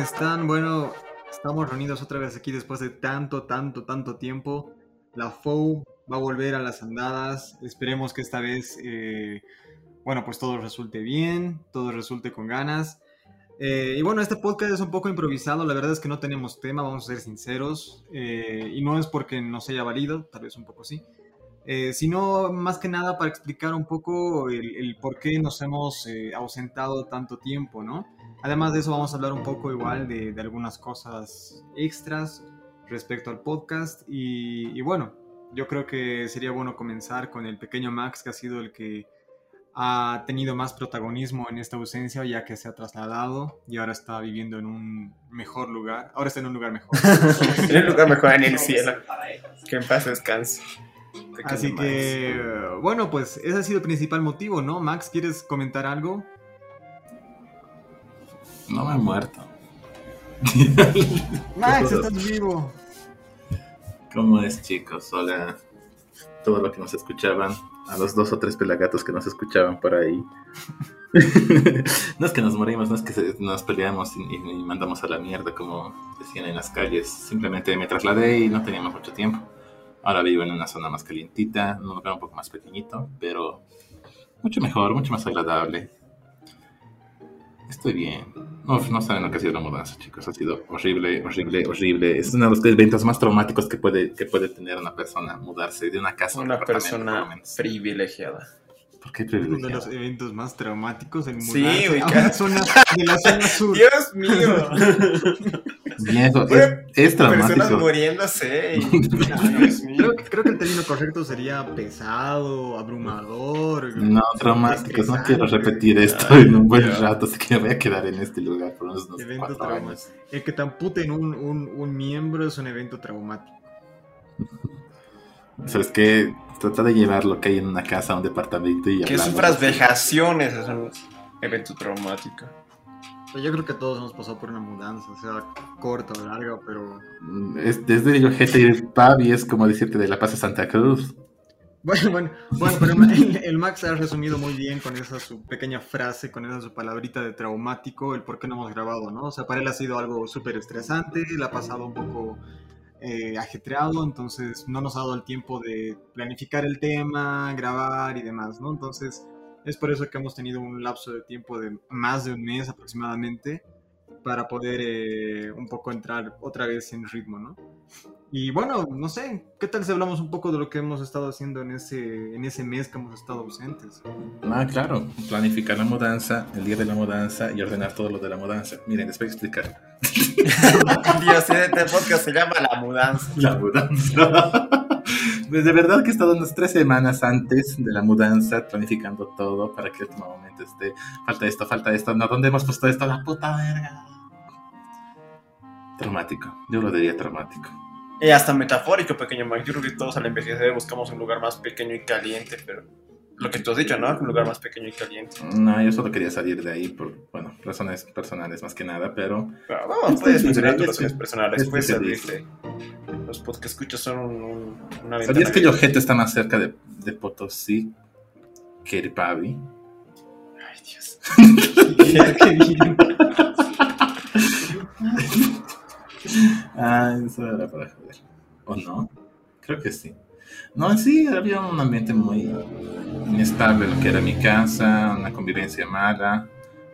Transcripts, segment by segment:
están? Bueno, estamos reunidos otra vez aquí después de tanto, tanto, tanto tiempo. La FOU va a volver a las andadas. Esperemos que esta vez, eh, bueno, pues todo resulte bien, todo resulte con ganas. Eh, y bueno, este podcast es un poco improvisado, la verdad es que no tenemos tema, vamos a ser sinceros. eh, y no es porque no se haya valido, tal vez un poco sí. Eh, sino más que nada para explicar un poco el, el por qué nos hemos eh, ausentado tanto tiempo, ¿no? Además de eso vamos a hablar un poco igual de, de algunas cosas extras respecto al podcast. Y, y bueno, yo creo que sería bueno comenzar con el pequeño Max, que ha sido el que ha tenido más protagonismo en esta ausencia, ya que se ha trasladado y ahora está viviendo en un mejor lugar. Ahora está en un lugar mejor. en un lugar mejor en el cielo. Que en paz descanse. Así que, bueno, pues ese ha sido el principal motivo, ¿no? Max, ¿quieres comentar algo? No me he muerto. Max, estás vivo. ¿Cómo es, chicos? Hola. Todo lo que nos escuchaban. A los dos o tres pelagatos que nos escuchaban por ahí. no es que nos morimos, no es que se- nos peleamos y, y- y mandamos a la mierda, como decían en las calles. Simplemente me trasladé y no teníamos mucho tiempo. Ahora vivo en una zona más calientita, en un lugar un poco más pequeñito, pero mucho mejor, mucho más agradable. Estoy bien. Uf, no saben lo que ha sido la mudanza, chicos. Ha sido horrible, horrible, horrible. Es uno de los eventos más traumáticos que puede, que puede tener una persona, mudarse de una casa a un Una por lo persona privilegiada. ¿Por qué Uno de los eventos más traumáticos del mundo. Sí, a una zona de la zona sur. Dios mío. Viejo, es, es Personas traumático. muriéndose. y-. Creo, que- creo que el término correcto sería pesado, abrumador. No, traumáticos. No quiero repetir esto Ay, en un buen rato, así que me voy a quedar en este lugar por unos, unos Evento cuatro trauma. años. El que te amputen un, un, un miembro es un evento traumático. ¿Sabes qué? Trata de llevar lo que hay en una casa a un departamento y Que sufras vejaciones es un evento traumático. Yo creo que todos hemos pasado por una mudanza, sea corta o larga, pero Es, desde el GT Pavi es como decirte de La Paz a Santa Cruz. Bueno, bueno, bueno, pero el, el Max ha resumido muy bien con esa su pequeña frase, con esa su palabrita de traumático, el por qué no hemos grabado, ¿no? O sea, para él ha sido algo súper estresante, le ha pasado un poco eh, ajetreado, entonces no nos ha dado el tiempo de planificar el tema, grabar y demás, ¿no? Entonces es por eso que hemos tenido un lapso de tiempo de más de un mes aproximadamente para poder eh, un poco entrar otra vez en ritmo, ¿no? Y bueno, no sé, ¿qué tal si hablamos un poco de lo que hemos estado haciendo en ese, en ese mes que hemos estado ausentes? Ah, claro. Planificar la mudanza, el día de la mudanza y ordenar todo lo de la mudanza. Miren, les voy a explicar. Dios, este podcast se llama La Mudanza. La mudanza. Pues de verdad que he estado unas tres semanas antes de la mudanza planificando todo para que el último momento esté. Falta esto, falta esto. No, ¿dónde hemos puesto esto? La puta verga. Traumático. Yo lo diría traumático. Y hasta metafórico, pequeño Mike. Yo creo que todos al envejecer buscamos un lugar más pequeño y caliente, pero lo que tú has dicho, ¿no? Un lugar más pequeño y caliente. No, yo solo quería salir de ahí por, bueno, razones personales más que nada, pero vamos, Este puedes es mencionar tus este- razones personales, este puedes se servirte. Los podcasts que escuchas son un, un- una ventana. ¿sabías que el ojete está más cerca de, de Potosí que el Pavi? Ay, Dios. Ah, eso era para joder. ¿O no? Creo que sí. No, sí, había un ambiente muy inestable lo que era mi casa, una convivencia mala.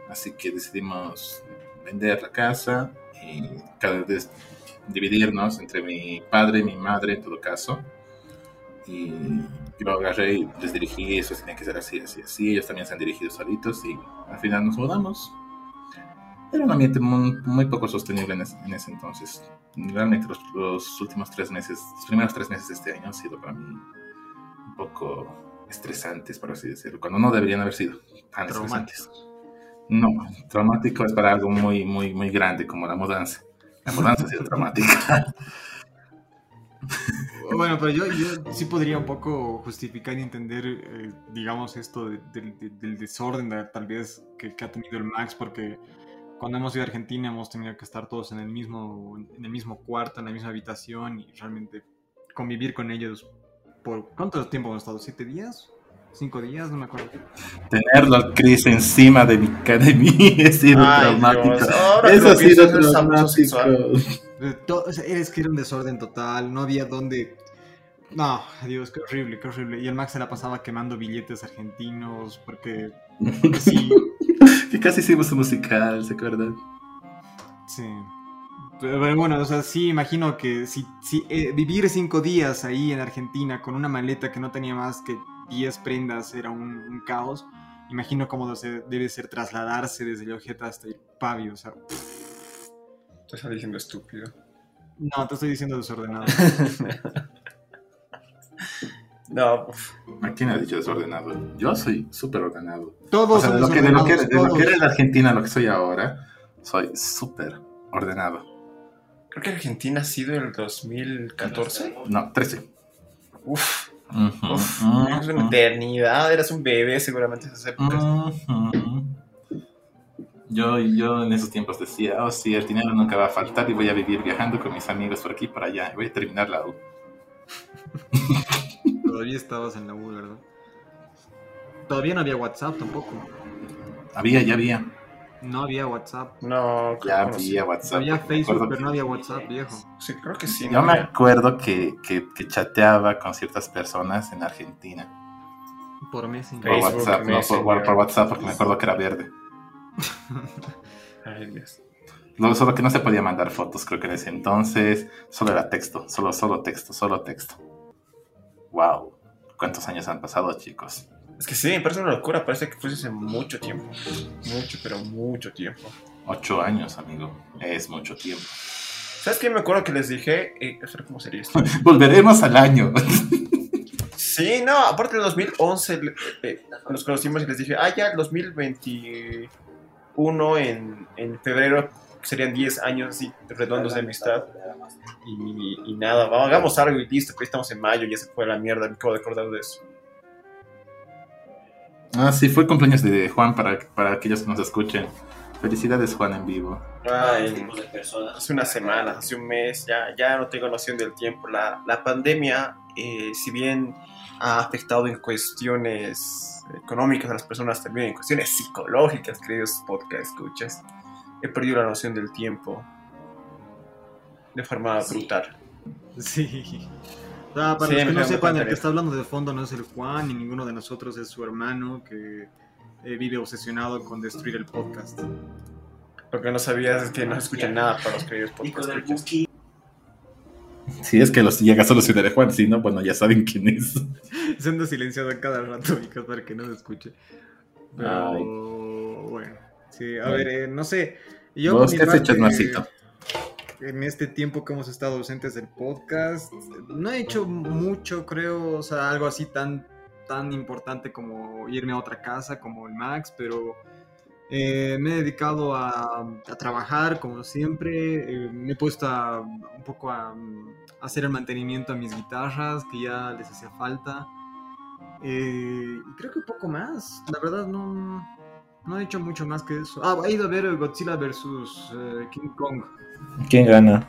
Así que decidimos vender la casa y cada vez dividirnos entre mi padre y mi madre en todo caso. Y yo agarré y les dirigí, eso tenía que ser así, así, así. Ellos también se han dirigido solitos y al final nos mudamos. Era un ambiente muy, muy poco sostenible en ese, en ese entonces. Realmente los, los últimos tres meses, los primeros tres meses de este año han sido para mí un poco estresantes, por así decirlo, cuando no deberían haber sido tan estresantes. Traumáticos. No, traumático es para algo muy, muy, muy grande como la mudanza. La mudanza ha sido traumática. Bueno, pero yo, yo sí podría un poco justificar y entender, eh, digamos, esto de- del- del- del desorden de- tal vez que, que ha tenido el Max, porque cuando hemos ido a Argentina hemos tenido que estar todos en el mismo, en el mismo cuarto, en la misma habitación y realmente convivir con ellos por ¿cuánto tiempo hemos estado? ¿Siete días? cinco días, no me acuerdo. Tenerlo al Chris encima de mi, de mí ha sido Ay, traumático. Eso lo ha sido traumático. o sea, es que era un desorden total, no había dónde... No, Dios, qué horrible, qué horrible. Y el Max se la pasaba quemando billetes argentinos porque sí, que casi hicimos un musical, ¿se acuerdan? sí. Pero pero bueno, o sea, sí imagino que si, si eh, vivir cinco días ahí en Argentina con una maleta que no tenía más que 10 prendas era un, un caos. Imagino cómo debe ser trasladarse desde Llojeta hasta Irpavio, o sea, Te está diciendo estúpido. no, te estoy diciendo desordenado. No, uf, ¿A quién ha dicho desordenado? Yo soy súper ordenado. Todos O sea, de lo, que, de, lo que, de lo que era en Argentina a lo que soy ahora, soy súper ordenado. creo que Argentina ha sido el 2014. No, 13. Uf, Ujú, uf, ujú, es una eternidad. Eras un bebé seguramente en esas épocas. ujú. Yo, yo en esos tiempos decía, oh sí, el dinero nunca va a faltar y voy a vivir viajando con mis amigos por aquí y por allá. Voy a terminar la U. Todavía estabas en la U, ¿verdad? Todavía no había WhatsApp tampoco. Había, ya había. No había WhatsApp. No, Ya creo que sí. había WhatsApp. Había Facebook, pero que- no había WhatsApp, viejo. Sí, creo que sí. Yo no me había. acuerdo que, que, que chateaba con ciertas personas en Argentina. Por Messenger. Por WhatsApp, no por, WhatsApp, porque me acuerdo que era verde. Ay, Dios. Lo- solo que no se podía mandar fotos, creo que en ese entonces. Solo era texto, solo, solo texto, solo texto. Wow. ¿Cuántos años han pasado, chicos? Es que sí, me parece una locura. Parece que fue hace mucho tiempo. Mucho, pero mucho tiempo. Ocho años, amigo. Es mucho tiempo. ¿Sabes qué? Me acuerdo que les dije. Eh, ¿Cómo sería esto? Volveremos al año. Sí, no, aparte del 2011 le- eh, nos conocimos y les dije, ah, ya, el 2021 en, en febrero serían 10 años así redondos de amistad. Y, y nada, vamos, hagamos algo y listo, pues estamos en mayo, ya se fue la mierda, me acabo de acordar de eso. Ah, sí, fue cumpleaños de Juan para, para aquellos que nos escuchen. Felicidades, Juan, en vivo. Ay, hace unas semanas, hace un mes, ya, ya no tengo noción del tiempo. La, la pandemia, eh, si bien ha afectado en cuestiones económicas a las personas, también en cuestiones psicológicas, queridos podcast escuchas, he perdido la noción del tiempo de forma brutal. Sí. O sea, para Sí, los que no sepan, el que está hablando de fondo no es el Juan, ni ninguno de nosotros es su hermano que eh, vive obsesionado con destruir el podcast. Lo que no sabías es que no se escucha nada para los queridos podcast escuchas. Si es que los llega solo Ciudad de Juan, si no, bueno, ya saben quién es. Se anda silenciado cada rato, chicos, para que no se escuche. Pero Ay. bueno, sí, a ver, eh, no sé. Yo ¿Vos qué has hecho, Marcito? En este tiempo que hemos estado ausentes del podcast, no he hecho mucho, creo, o sea, algo así tan, tan importante como irme a otra casa, como el Max, pero eh, me he dedicado a, a trabajar, como siempre. eh, me he puesto a- un poco a, mm, hacer el mantenimiento a mis guitarras, que ya les hacía falta. Eh, y creo que un poco más. La verdad, no, no he hecho mucho más que eso. Ah, he ido a ver el Godzilla vs. eh, King Kong. ¿Quién gana?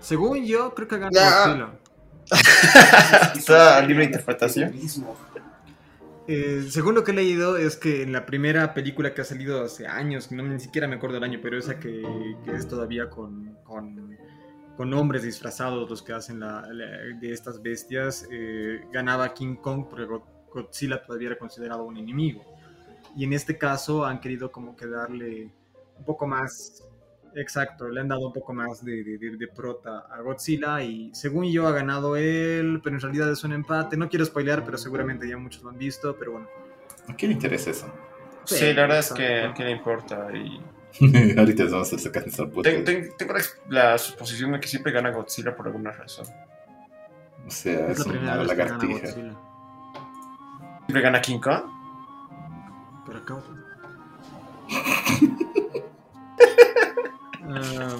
Según yo, creo que ganó Ya. Godzilla. Está a libre interpretación. Eh, según lo que he leído, es que en la primera película que ha salido hace años, no ni siquiera me acuerdo el año, pero esa que, que es todavía con, con, con hombres disfrazados los que hacen la, la- de estas bestias, eh, ganaba King Kong porque Go- Godzilla todavía era considerado un enemigo. Y en este caso han querido como que darle un poco más, exacto, le han dado un poco más de, de, de- de prota a Godzilla y según yo ha ganado él, pero en realidad es un empate. No quiero spoilear, pero seguramente ya muchos lo han visto, pero bueno. ¿A quién le interesa eso? Sí, la verdad es que a quién le importa. Y Ahorita nos vamos a sacar esta puta. ten- ten- tengo la, la suposición de que siempre gana Godzilla por alguna razón. O sea, Es es la primera una gana lagartija. ¿Siempre gana King Kong? Pero acá. Ah,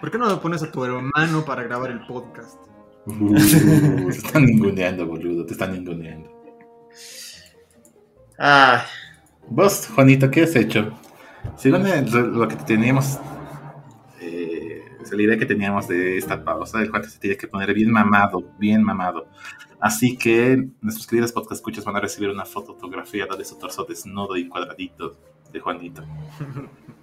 ¿Por qué no me pones a tu hermano para grabar el podcast? Uh, te están ninguneando, boludo, te están ninguneando. Ah, Vos, Juanito, ¿qué has hecho? Según el- lo que teníamos eh, la idea que teníamos de esta pausa, el cuate se tiene que poner bien mamado, bien mamado. Así que nuestros queridos podcast escuchas van a recibir una foto autografiada de su torso desnudo y cuadradito de Juanito.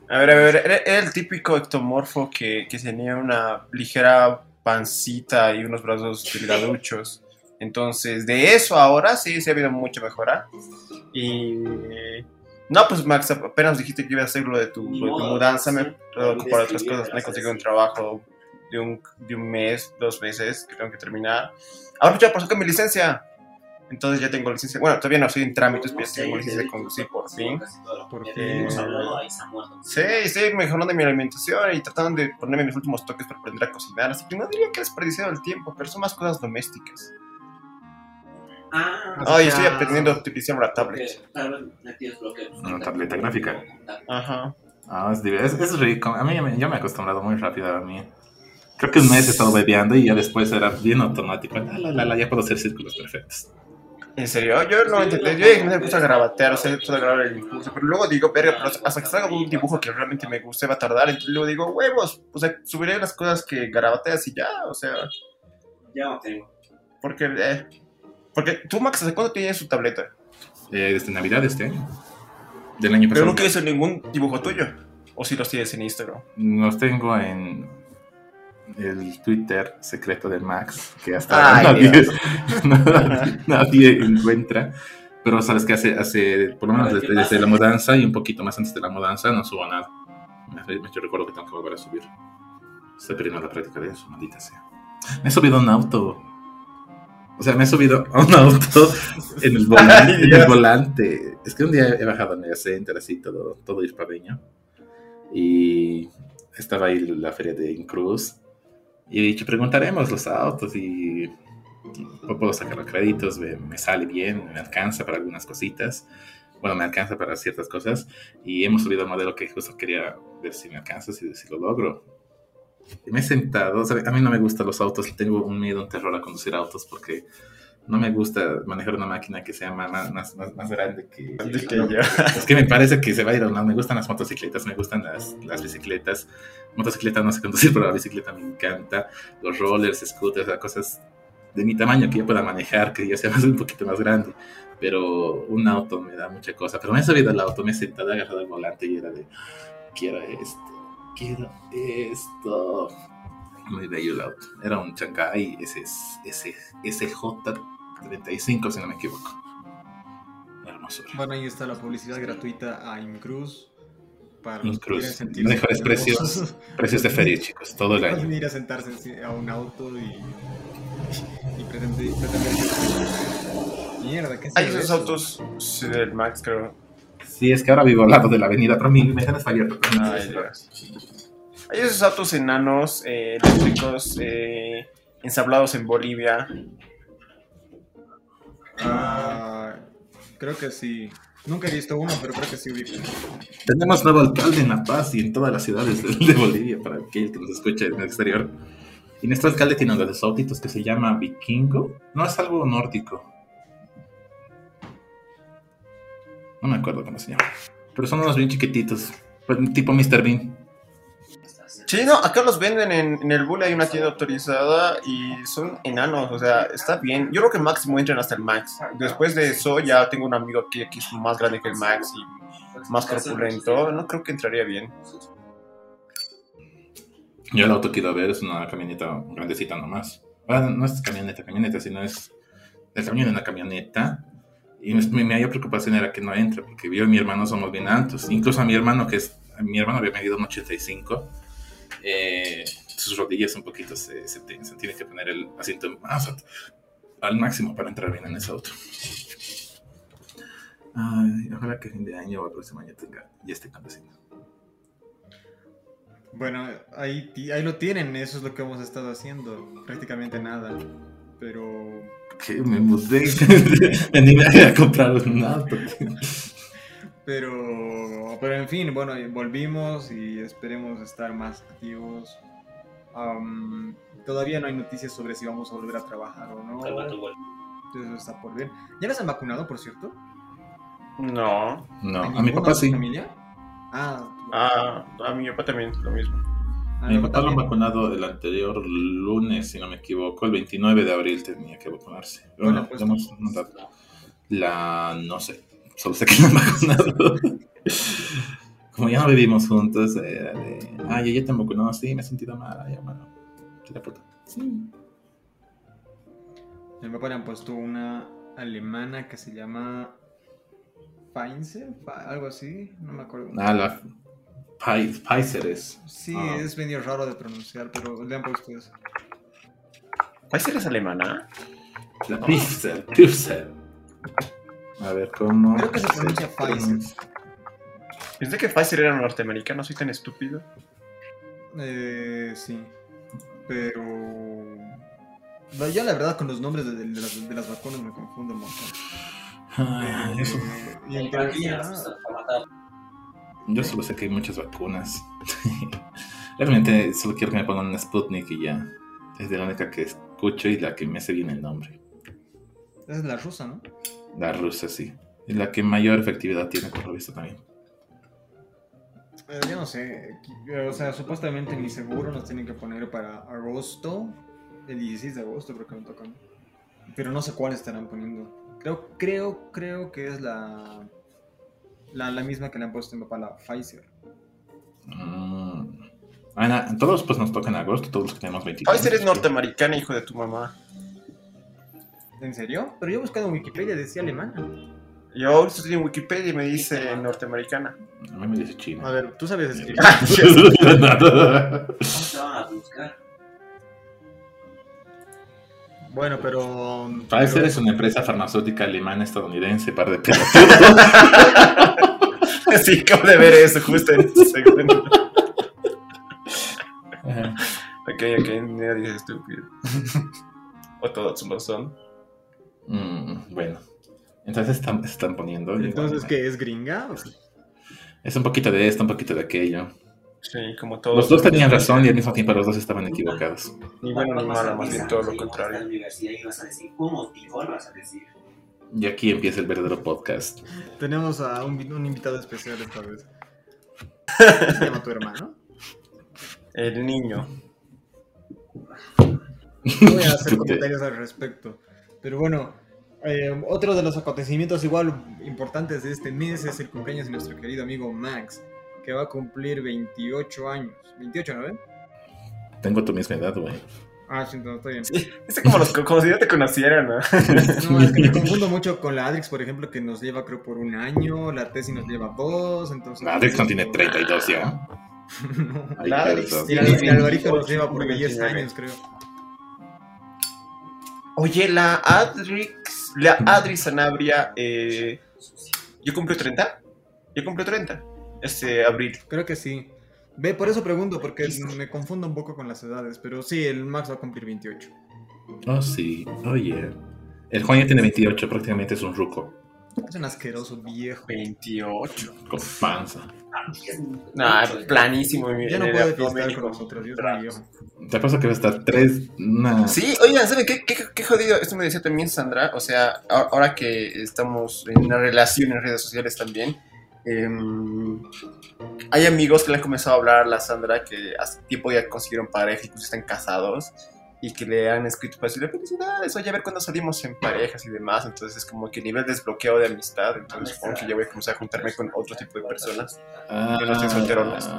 A ver, a ver, era, el típico ectomorfo que, que, tenía una ligera pancita y unos brazos delgaduchos. Entonces, de eso ahora sí, se ha habido mucha mejora. Y. No, pues Max, apenas dijiste que ibas a hacer lo de tu, mudanza, me por otras cosas, me he conseguido un trabajo de un, de un mes, dos meses que tengo que terminar. Ahora pues ya pasó con mi licencia. Entonces ya tengo licencia. Bueno, todavía no estoy en trámites, pero ya tengo licencia de conducir por fin. Por Eh. Sí, estoy mejorando mi alimentación y tratando de ponerme mis últimos toques para aprender a cocinar. Así que no diría que he desperdiciado el tiempo, pero son más cosas domésticas. Ah, Ay, estoy aprendiendo a utilizar la tablet. Una tableta gráfica. Ajá. Ah, es, es, rico. A mí yo me he acostumbrado muy rápido a mí. Creo que un mes he estado bebeando y ya después era bien automático. La, la, la, la, ya puedo hacer círculos perfectos. ¿En serio? Yo no entendí. Yo me puse a grabatear, o sea, puse a grabar el impulso. Pero luego digo, verga, pero hasta que salga un dibujo que realmente me guste va a tardar. Entonces luego digo, huevos, o sea, subiré las cosas que grabateas y ya, o sea. ya no tengo. Porque, eh, porque tú, Max, ¿hace cuándo tienes su tableta? Eh, desde Navidad de este año. Del año Pero pasado. nunca hice ningún dibujo tuyo. O si los tienes en Instagram. Los tengo en el Twitter secreto de Max, que hasta Ay, nadie, nadie, nadie encuentra. Pero sabes que hace, hace por lo menos A ver, ¿qué desde, desde la mudanza y un poquito más antes de la mudanza no subo nada. Yo recuerdo que tengo que volver a subir. Estoy perdiendo la práctica de eso, maldita sea. Me he subido a un auto. O sea, me he subido a un auto en el volante. Ay, en el volante. Es que un día he bajado al Mega Center, así, todo, todo hispaveño. Y estaba ahí la feria de Incruz. Y he dicho, preguntaremos los autos y puedo sacar los créditos, me, sale bien, me alcanza para algunas cositas. Bueno, me alcanza para ciertas cosas. Y hemos subido el modelo que justo quería ver si me alcanza, si, si lo logro. Y me he sentado, o sea, a mí no me gustan los autos, tengo un miedo, un terror a conducir autos porque no me gusta manejar una máquina que sea más, más, más, más grande que, yo. es que me parece que se va a ir a un lado. Me gustan las motocicletas, me gustan las, las bicicletas. Motocicleta no sé conducir, pero la bicicleta me encanta. Los rollers, scooters, cosas de mi tamaño que yo pueda manejar, que yo sea más, un poquito más grande. Pero un auto me da mucha cosa. Pero me he subido al auto, me he sentado, agarrado el volante y era de, quiero esto, quiero esto. Muy bello el auto. Era un Chancay ese, ese, SJ35, si no me equivoco. Hermosura. Bueno, ahí está la publicidad gratuita a Incruz. Para los que Mejores precios. Precios de feria, chicos, todo el año. Pueden ir a sentarse en- a un auto y, y pretender, Mierda, ¿qué es Hay eso? esos autos sí, del Max, creo. Sí, es que ahora vivo al lado de la avenida, pero mi ventana está abierta. Dios. Hay esos autos enanos, eh, eléctricos, eh, ensamblados en Bolivia. Ah, creo que sí. Nunca he visto uno, pero creo que sí ubico. Tenemos nuevo alcalde en La Paz y en todas las ciudades de, Bolivia, para aquel que nos escuche en el exterior. Y nuestro alcalde tiene uno de esos autitos que se llama Vikingo. No es algo nórdico. No me acuerdo cómo se llama. Pero son unos bien chiquititos. pues, tipo Mr. Bean. Sí, no, acá los venden en, el Bull, hay una tienda autorizada y son enanos, o sea, está bien. Yo creo que máximo entran hasta el Max. Después de eso ya tengo un amigo aquí que es más grande que el Max y más corpulento. No creo que entraría bien. Yo el auto que iba a ver es una camioneta grandecita nomás. Ah, no es camioneta, camioneta, sino es el tamaño de una camioneta. Y mi mayor preocupación era que no entre, porque yo y mi hermano somos bien altos. Incluso a mi hermano, que es, mi hermano había medido un 85, eh, sus rodillas un poquito se, se, te- se tiene que poner el asiento más al máximo para entrar bien en ese auto. Ay, ojalá que fin de año o el próximo año tenga, ya esté conduciendo. Bueno, ahí, ahí lo tienen, eso es lo que hemos estado haciendo. Prácticamente nada. Pero. Que me mudé, me animé a comprar un auto. Pero. Pero en fin, bueno, volvimos y esperemos estar más activos. Am, todavía no hay noticias sobre si vamos a volver a trabajar o no. Eso está por ver. ¿Ya les han vacunado, por cierto? No. No, a mi papá sí. familia? Ah, Ah, a mi papá también, lo mismo. A mi papá lo han vacunado el anterior lunes, si no me equivoco. El 29 de abril tenía que vacunarse. Bueno, pues, hemos la. No sé. Solo sé que lo han vacunado. Como ya no vivimos juntos, era de. Ay, ya te vacunó, sí, me he sentido mal. Ay, hermano. La puta. Sí. Mi papá le han puesto una alemana que se llama. Pfizer, algo así, no me acuerdo. Ah, la Pfizer es. Sí, ah. es medio raro de pronunciar, pero le han puesto eso. ¿Pfizer es alemana? La Pfizer, Pfizer. A ver, ¿cómo? Creo que se pronuncia Pfizer. ¿Pensé que Pfizer era norteamericano? ¿Soy tan estúpido? Eh, sí. Pero. Ya la verdad con los nombres de, las, de las, vacunas me confundo un montón. Ah, eso. y en yo solo sé que hay muchas vacunas. Realmente solo quiero que me pongan una Sputnik y ya. Es de la única que escucho y la que me hace bien el nombre. Es la rusa, ¿no? La rusa, sí. Es la que mayor efectividad tiene, por lo visto también. Eh, yo no sé. O sea, supuestamente mi seguro nos tienen que poner para agosto. El 16 de agosto creo que me tocan. Pero no sé cuál estarán poniendo. Creo, creo, creo que es la la, la misma que le han puesto en papá, la Pfizer. Mm. Ah, todos pues nos toca en agosto, todos los que tenemos 24. Pfizer es norteamericana, hijo de tu mamá. ¿En serio? Pero yo he buscado en Wikipedia, decía alemana. Yo estoy en Wikipedia y me dice norteamericana. A mí me dice china. A ver, tú sabes escribir. ¿Cómo te buscar? Bueno, pero. Pfizer es una empresa farmacéutica alemana estadounidense, par de pelotudos. sí, acabo de ver eso justo en este segundo. ok, ok, nadie es estúpido. o todos lo son. Mm, bueno, entonces están, están poniendo. ¿Entonces qué es gringa? Es un poquito de esto, un poquito de aquello. Sí, como todos. Los dos tenían razón y al mismo tiempo los dos estaban equivocados. Ni bueno ni malo, más bien todo lo contrario. Y aquí empieza el verdadero podcast. Tenemos a un, un invitado especial esta vez. ¿Cómo se llama tu hermano? El niño. No voy a hacer comentarios al respecto. Pero bueno, eh, otro de los acontecimientos igual importantes de este mes es el cumpleaños de nuestro querido amigo Max que va a cumplir 28 años. 28, ¿no Tengo tu misma edad, güey. Ah, sí, no, estoy bien. es como, los, como si ya te conocieran, ¿no? No, es que me confundo mucho con la Adrix, por ejemplo, que nos lleva creo por un año, la Tesi nos lleva dos, entonces... La Adrix no tiene 32 ya. no. La Adrix... Y la Alvarito nos lleva por 10 años, creo. Oye, la Adrix... La Adrix Sanabria... Eh, ¿Yo cumplo 30? Yo cumplo 30 este abril. Creo que sí. Ve, por eso pregunto, porque me confundo un poco con las edades, pero sí, el Max va a cumplir 28. Oh, sí, oye. El Juan ya tiene 28, prácticamente es un ruco. Es un asqueroso viejo. 28. Con panza. Nah, planísimo. Ya no puede fiestar con nosotros, Dios mío. Te pasa que va a estar tres. Sí, oigan, ¿saben qué, qué, qué, jodido? Esto me decía también Sandra. O sea, ahora que estamos en una relación en redes sociales también Em, hay amigos que le han comenzado a hablar a la Sandra que hace tiempo ya consiguieron pareja y pues están casados y que le han escrito para decirle felicidades, oye, a ver cuándo salimos en parejas y demás. Entonces es como que nivel desbloqueo de amistad. Entonces supongo que ya voy a comenzar a juntarme con otro tipo de personas ah, que no estén solteronas.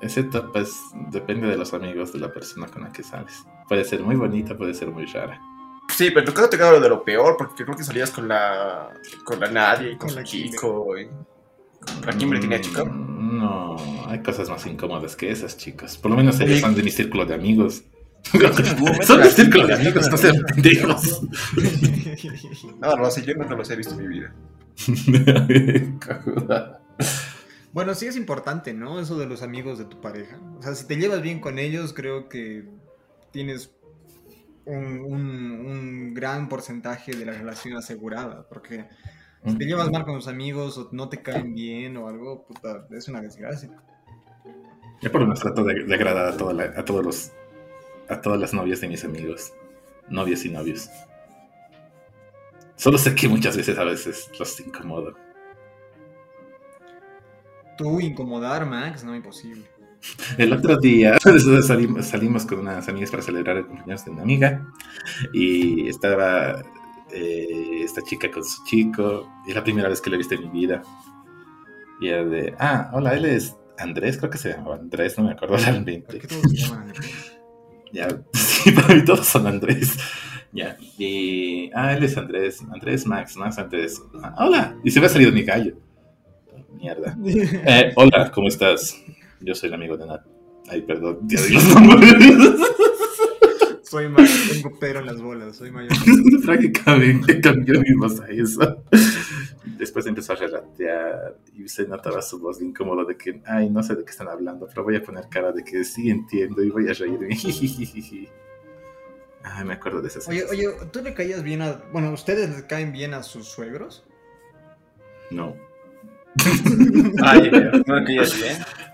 Esa etapa es, depende de los amigos de la persona con la que sales. Puede ser muy bonita, puede ser muy rara. Sí, pero en tu caso te queda lo de lo peor, porque creo que salías con la con la nadie y con, con chico. Y... ¿A quién me tiene chico? Mm, no, hay cosas más incómodas que esas, chicas. Por lo menos ellos son de mi círculo de amigos. Son de círculo de amigos, no sean pendejos. no, no sé, yo no los he visto en mi vida. bueno, sí es importante, ¿no? Eso de los amigos de tu pareja. O sea, si te llevas bien con ellos, creo que tienes un, un, un gran porcentaje de la relación asegurada. Porque si te llevas mal con tus amigos o no te caen bien o algo, puta, es una desgracia. Yo por lo menos trato de, agradar a, a todos los a todas las novias de mis amigos. Novias y novios. Solo sé que muchas veces a veces los incomodo. Tú incomodar, Max, no imposible. El otro día salimos, salimos, con unas amigas para celebrar el cumpleaños de una amiga y estaba eh, esta chica con su chico y es la primera vez que le he visto en mi vida. Y era de, ah, hola, él es Andrés, creo que se llama Andrés, no me acuerdo realmente. ¿Por qué todos se llaman Andrés? Ya, sí, para mí todos son Andrés. Ya, y, ah, él es Andrés, Andrés Max, Max Andrés. Ah, hola, y se me ha salido mi gallo. Mierda. Eh, hola, ¿cómo estás? Yo soy el amigo de Nat. Ay, perdón, ya di los nombres. Soy mayor, tengo pero en las bolas, soy mayor. Prácticamente cambió mi voz a eso. Después empezó a relatear y se notaba su voz incómoda de que, ay, no sé de qué están hablando, pero voy a poner cara de que sí entiendo y voy a reírme. Ay, me acuerdo de esas Oye, cosas. oye, ¿tú le caías bien a... Bueno, ¿ustedes le caen bien a sus suegros? No. Ay, no que ya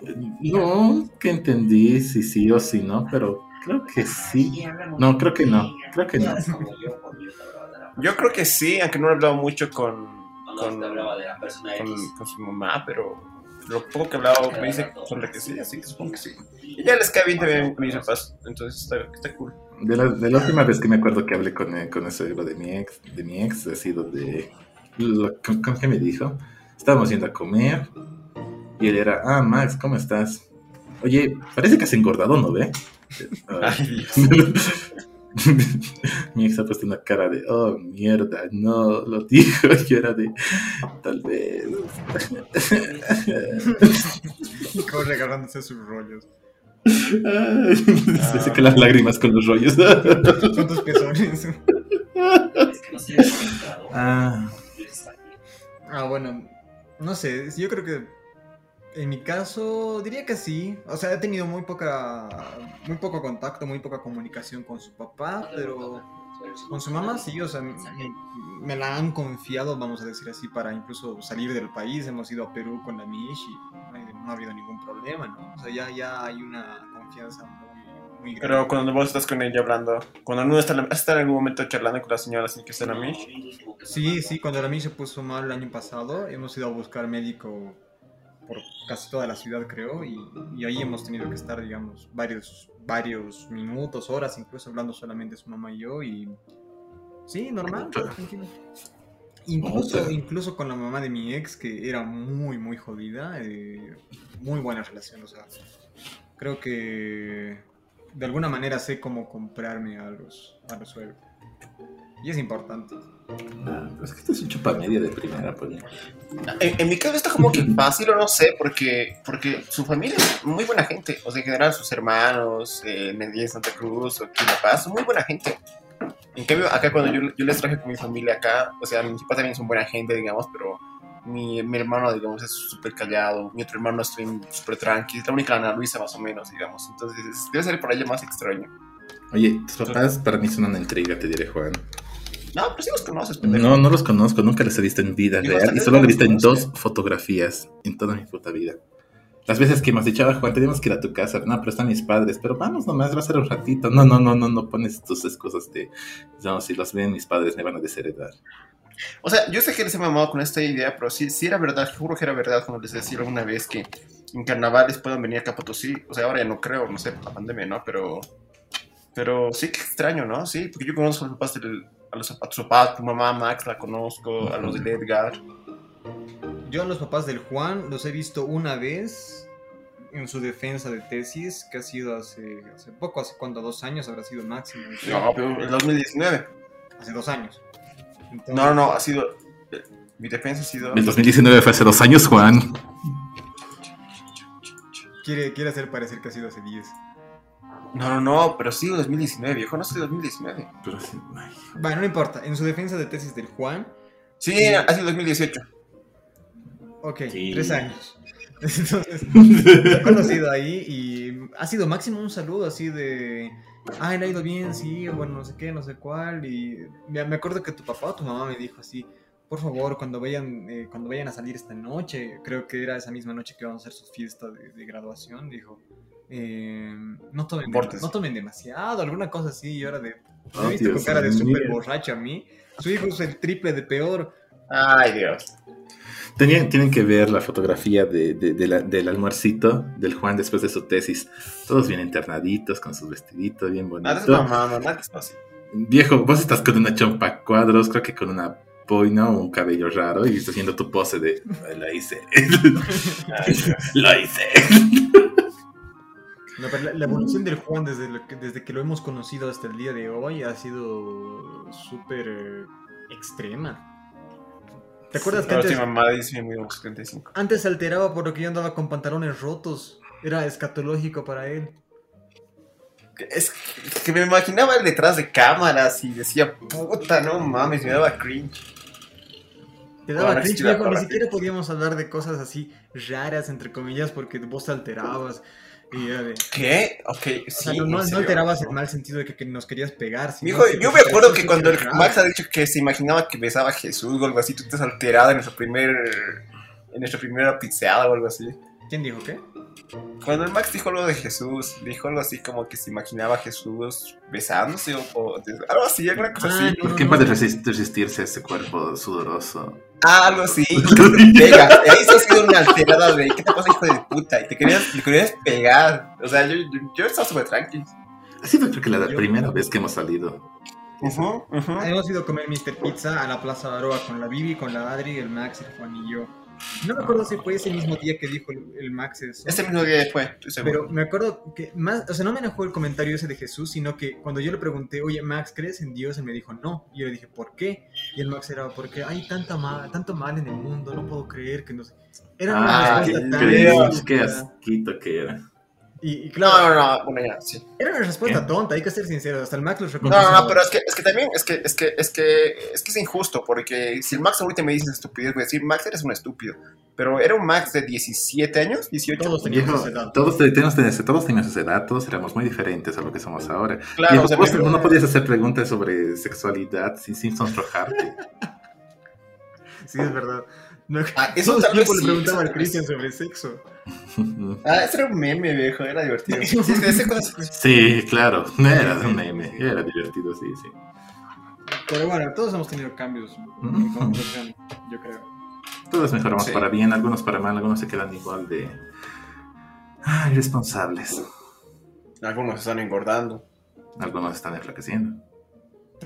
bien. No, que entendí si sí o si no, pero creo que sí. No, creo que no. Creo que no. Yo creo que sí, aunque no he hablado mucho con, X. con, con su mamá, pero lo poco que he hablado me dice sobre que sí, así que supongo que sí. Y ya les cae bien también mis papás, entonces está, está cool. De la, de la última vez que me acuerdo que hablé con, con el suegro de mi ex, de mi ex, ha sido de... Lo, ¿con, con qué me dijo? Estábamos yendo a comer y él era, ah, Max, ¿cómo estás? Oye, parece que has engordado, ¿no ve? Ah. Ay, Dios. Mi ex ha puesto una cara de, oh, mierda, no, lo dijo. Yo era de, tal vez. Y corre agarrándose sus rollos. Ay, se seca las lágrimas con los rollos. Son tus pezones. Es que no sé, conectado. Ah, Ah, bueno, no sé, yo creo que en mi caso diría que sí. O sea, he tenido muy poca, muy poco contacto, muy poca comunicación con su papá, pero con su mamá sí, o sea, me, me la han confiado, vamos a decir así, para incluso salir del país. Hemos ido a Perú con la Mish y no, ha habido ningún problema, ¿no? O sea, ya, ya hay una confianza muy, muy grande. Pero cuando vos estás con ella hablando, cuando uno está, está en algún momento charlando con la señora sin que estén a mí, Sí, sí, cuando la Mish se puso mal el año pasado, hemos ido a buscar médico por casi toda la ciudad, creo, y, y ahí hemos tenido que estar, digamos, varios, varios minutos, horas, incluso hablando solamente su mamá y yo, y sí, normal, tranquilo. Incluso, incluso con la mamá de mi ex, que era muy, muy jodida, eh, muy buena relación, o sea, creo que de alguna manera sé cómo comprarme a los, a los suegros. Y es importante. Ah, es que esto es un chupa media de primera, pues. En, en mi caso está como que fácil o no sé, porque, porque su familia es muy buena gente. O sea, en general sus hermanos, eh, Medellín, Santa Cruz o aquí en La Paz, son muy buena gente. En cambio, acá cuando yo, yo les traje con mi familia acá, o sea, mis papás también son buena gente, digamos, pero mi, mi hermano, digamos, es súper callado. Mi otro hermano es súper tranqui. Es la única Ana Luisa, más o menos, digamos. Entonces, debe ser por ella más extraño. Oye, tus papás para mí son una intriga, te diré, Juan. No, pero sí los conoces, pendejo. No, no los conozco, nunca los he visto en vida Digo, real y solo no he visto en los dos fotografías en toda mi puta vida. Las veces que hemos dicho, "Ah, Juan, tenemos que ir a tu casa. No, pero están mis padres. Pero vamos nomás, va a ser un ratito. No, no, no, no, no pones tus excusas de, no, si los ven mis padres me van a desheredar. O sea, yo sé que les he mamado con esta idea, pero sí, sí era verdad, juro que era verdad cuando les decía alguna vez que en carnavales puedan venir acá a Potosí. O sea, ahora ya no creo, no sé, por la pandemia, ¿no? Pero, pero sí que extraño, ¿no? Sí, porque yo conozco a los papás del, a los a tu papá, tu mamá, Max, la conozco, a los del Edgar. Yo a los papás del Juan los he visto una vez en su defensa de tesis, que ha sido hace, hace poco, hace cuánto, dos años habrá sido máximo. No, pero en 2019. Hace dos años. Entonces, No, no, no, ha sido. eh, Mi defensa ha sido. El 2019 fue hace dos años, Juan. Quiere, quiere hacer parecer que ha sido hace diez. No, no, no, pero sí 2019, viejo, no sé 2019. Pero sí, ay, Bueno, no importa. En su defensa de tesis del Juan, Sí, ha sido 2018. ok, Sí. tres años. Entonces, he conocido ahí y ha sido máximo un saludo así de, ah, le ha ido bien, sí, bueno, no sé qué, no sé cuál. Y me, acuerdo que tu papá o tu mamá me dijo así, por favor, cuando vayan, eh, cuando vayan a salir esta noche, creo que era esa misma noche que vamos a hacer su fiesta de, de graduación, dijo, eh, no, tomen no tomen demasiado, alguna cosa así, y ahora de... Me Oh, he visto con cara de súper borracho a mí. Su hijo es el triple de peor. Ay, Dios. Tenían, tienen que ver la fotografía de, de- de la- del almuercito del Juan después de su tesis. Todos bien internaditos, con sus vestiditos bien bonitos. Viejo, vos estás con una chompa cuadros, creo que con una boina o un cabello raro y estás haciendo tu pose de lo hice. Lo hice. No, pero la, la evolución del Juan desde, lo que, desde que lo hemos conocido hasta el día de hoy ha sido súper eh, extrema. ¿Te acuerdas que antes, mamá dice muy 75. antes se alteraba por lo que yo andaba con pantalones rotos? Era escatológico para él. Es que, que me imaginaba el detrás de cámaras y decía, puta, no mames, me daba cringe. Te daba cringe, sí viejo, ni siquiera podíamos hablar de cosas así raras, entre comillas, porque vos te alterabas. Y era de- ¿Qué? Ok, sí. o sea, no, no- alterabas en mal sentido de que, que nos querías pegar. Mijo, que yo me acuerdo que cuando el. Max ha dicho que se imaginaba que besaba a Jesús o algo así, tú te has alterado en nuestro primer. en nuestra primera pizzeada o algo así. ¿Quién dijo qué? Cuando el Max dijo lo de Jesús, dijo algo así como que se imaginaba a Jesús besándose o, o- algo así, alguna cosa Ah, así. ¿Por qué puede resist- resistirse a ese cuerpo sudoroso? Ah, algo así. Pega. Se ha sido una alterada de ¿qué te pasa, hijo de puta? Y te querías, te querías pegar. O sea, yo, yo, yo estaba súper tranqui. Ha sido creo que la Yo- primera vez que hemos salido. Hemos ido a comer Mr. Pizza a la Plaza Baroa con la Bibi, con la Adri, el Max, el Juan y yo. No me acuerdo si fue ese mismo día que dijo el, el Max eso. Ese mismo día fue. Pero me acuerdo que más, o sea, no me enojó el comentario ese de Jesús, sino que cuando yo le pregunté, oye, Max, ¿crees en Dios? Él me dijo, no. Y yo le dije, ¿por qué? Y el Max era, porque hay tanta mal, tanto mal en el mundo, no puedo creer que no sé. Era una Ah, qué respuesta tan qué estúpida. asquito que era. Y, y No, claro, no, no, bueno, ya, sí. era una respuesta ¿Qué? tonta, hay que ser sinceros. Hasta el Max los No, reconoció. no, no, pero es que, es que también, es que, es que, es que, es que es injusto, porque si el Max ahorita me dice estupidez, voy a decir, Max, eres un estúpido. Pero era un Max de 17 años, 18. Todos teníamos esa edad. todos, teníamos, todos teníamos esa edad, todos éramos muy diferentes a lo que somos ahora. Claro, o sea, vos me- no podías hacer preguntas sobre sexualidad sin, sin sonrojarte. Sí, es verdad. No, Ah, eso todo el tiempo le sí, preguntaba eso al Cristian sobre sexo. Ah, ese era un meme, viejo, era divertido. Sí, ese claro, no era un meme, era divertido, sí, sí. Pero bueno, todos hemos tenido cambios yo creo. Todos mejoramos Sí. para bien, algunos para mal, algunos se quedan igual de ah, irresponsables. Algunos están engordando. Algunos están enflaqueciendo.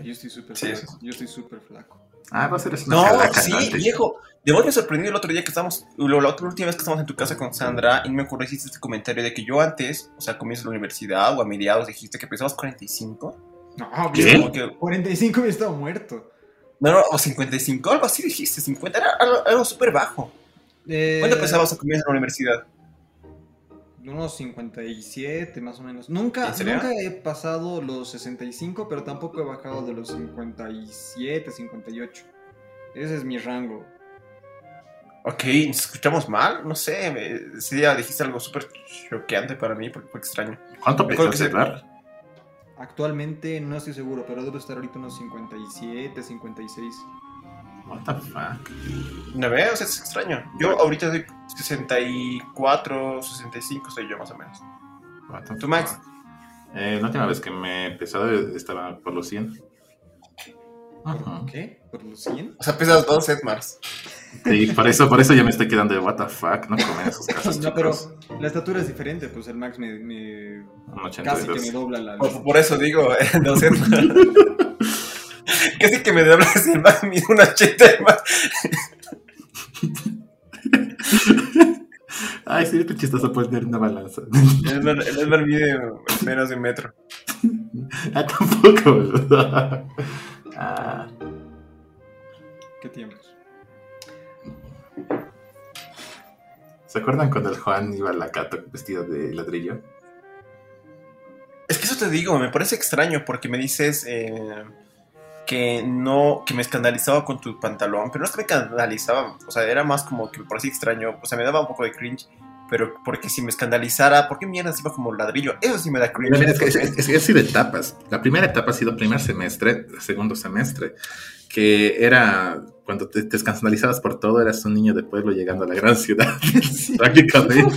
Yo estoy súper Sí, flaco. Yo estoy súper flaco. Ah, vas a ser una No, sí, viejo. De vos me sorprendió el otro día que estábamos, lo- la otra última vez que estábamos en tu casa con Sandra, y me acuerdo que hiciste este comentario de que yo antes, o sea, comienzo la universidad o a mediados, dijiste que pesabas 45. No, ¿Qué? Como que- 45 hubiera estado muerto. no, no, o 55, algo así dijiste, 50, era algo, algo súper bajo. Eh, ¿Cuánto pesabas a comienzo en la universidad? Unos 57 más o menos. Nunca, nunca he pasado los 65, pero tampoco he bajado de los 57, 58. Ese es mi rango. Ok, ¿nos escuchamos mal? No sé, me- ese día dijiste algo súper choqueante para mí, porque fue extraño. ¿Cuánto pesas, Edgar? Actualmente no estoy seguro, pero debo estar ahorita unos 57, 56. What the fuck? ¿No ves? Es extraño. Yo ahorita soy 64, 65 soy yo más o menos. What the ¿Tú, Max? fuck? Eh, la última vez que me he pesado estaba por los 100. Ajá. ¿Qué? ¿Por los 100? O sea, pesas dos Edmars. Sí, por eso, por eso ya me estoy quedando de what the fuck, no comen esos casos, No, pero chicos. la estatura es diferente, pues el Max me, me- Un casi que me 82. dobla la... Por, por eso digo, eh, dos Edmars. Casi que me doblas el más mide un 80 más. Ay, sí, qué chistoso poner una balanza. El Edmar mide menos de un metro. ah, tampoco. ah, ¿Qué tiempos? ¿Se acuerdan cuando el Juan iba a la cato vestido de ladrillo? Es que eso te digo, me parece extraño porque me dices eh, que no, que me escandalizaba con tu pantalón, pero no es que me escandalizaba, o sea, era más como que me parecía extraño, o sea, me daba un poco de cringe, pero porque si me escandalizara, ¿por qué mierda iba como ladrillo? Eso sí me da cringe. Mira, es que es, es- es- ha sido etapas. La primera etapa ha sido primer semestre, segundo semestre, que era cuando te, te escandalizabas por todo, eras un niño de pueblo llegando a la gran ciudad, prácticamente.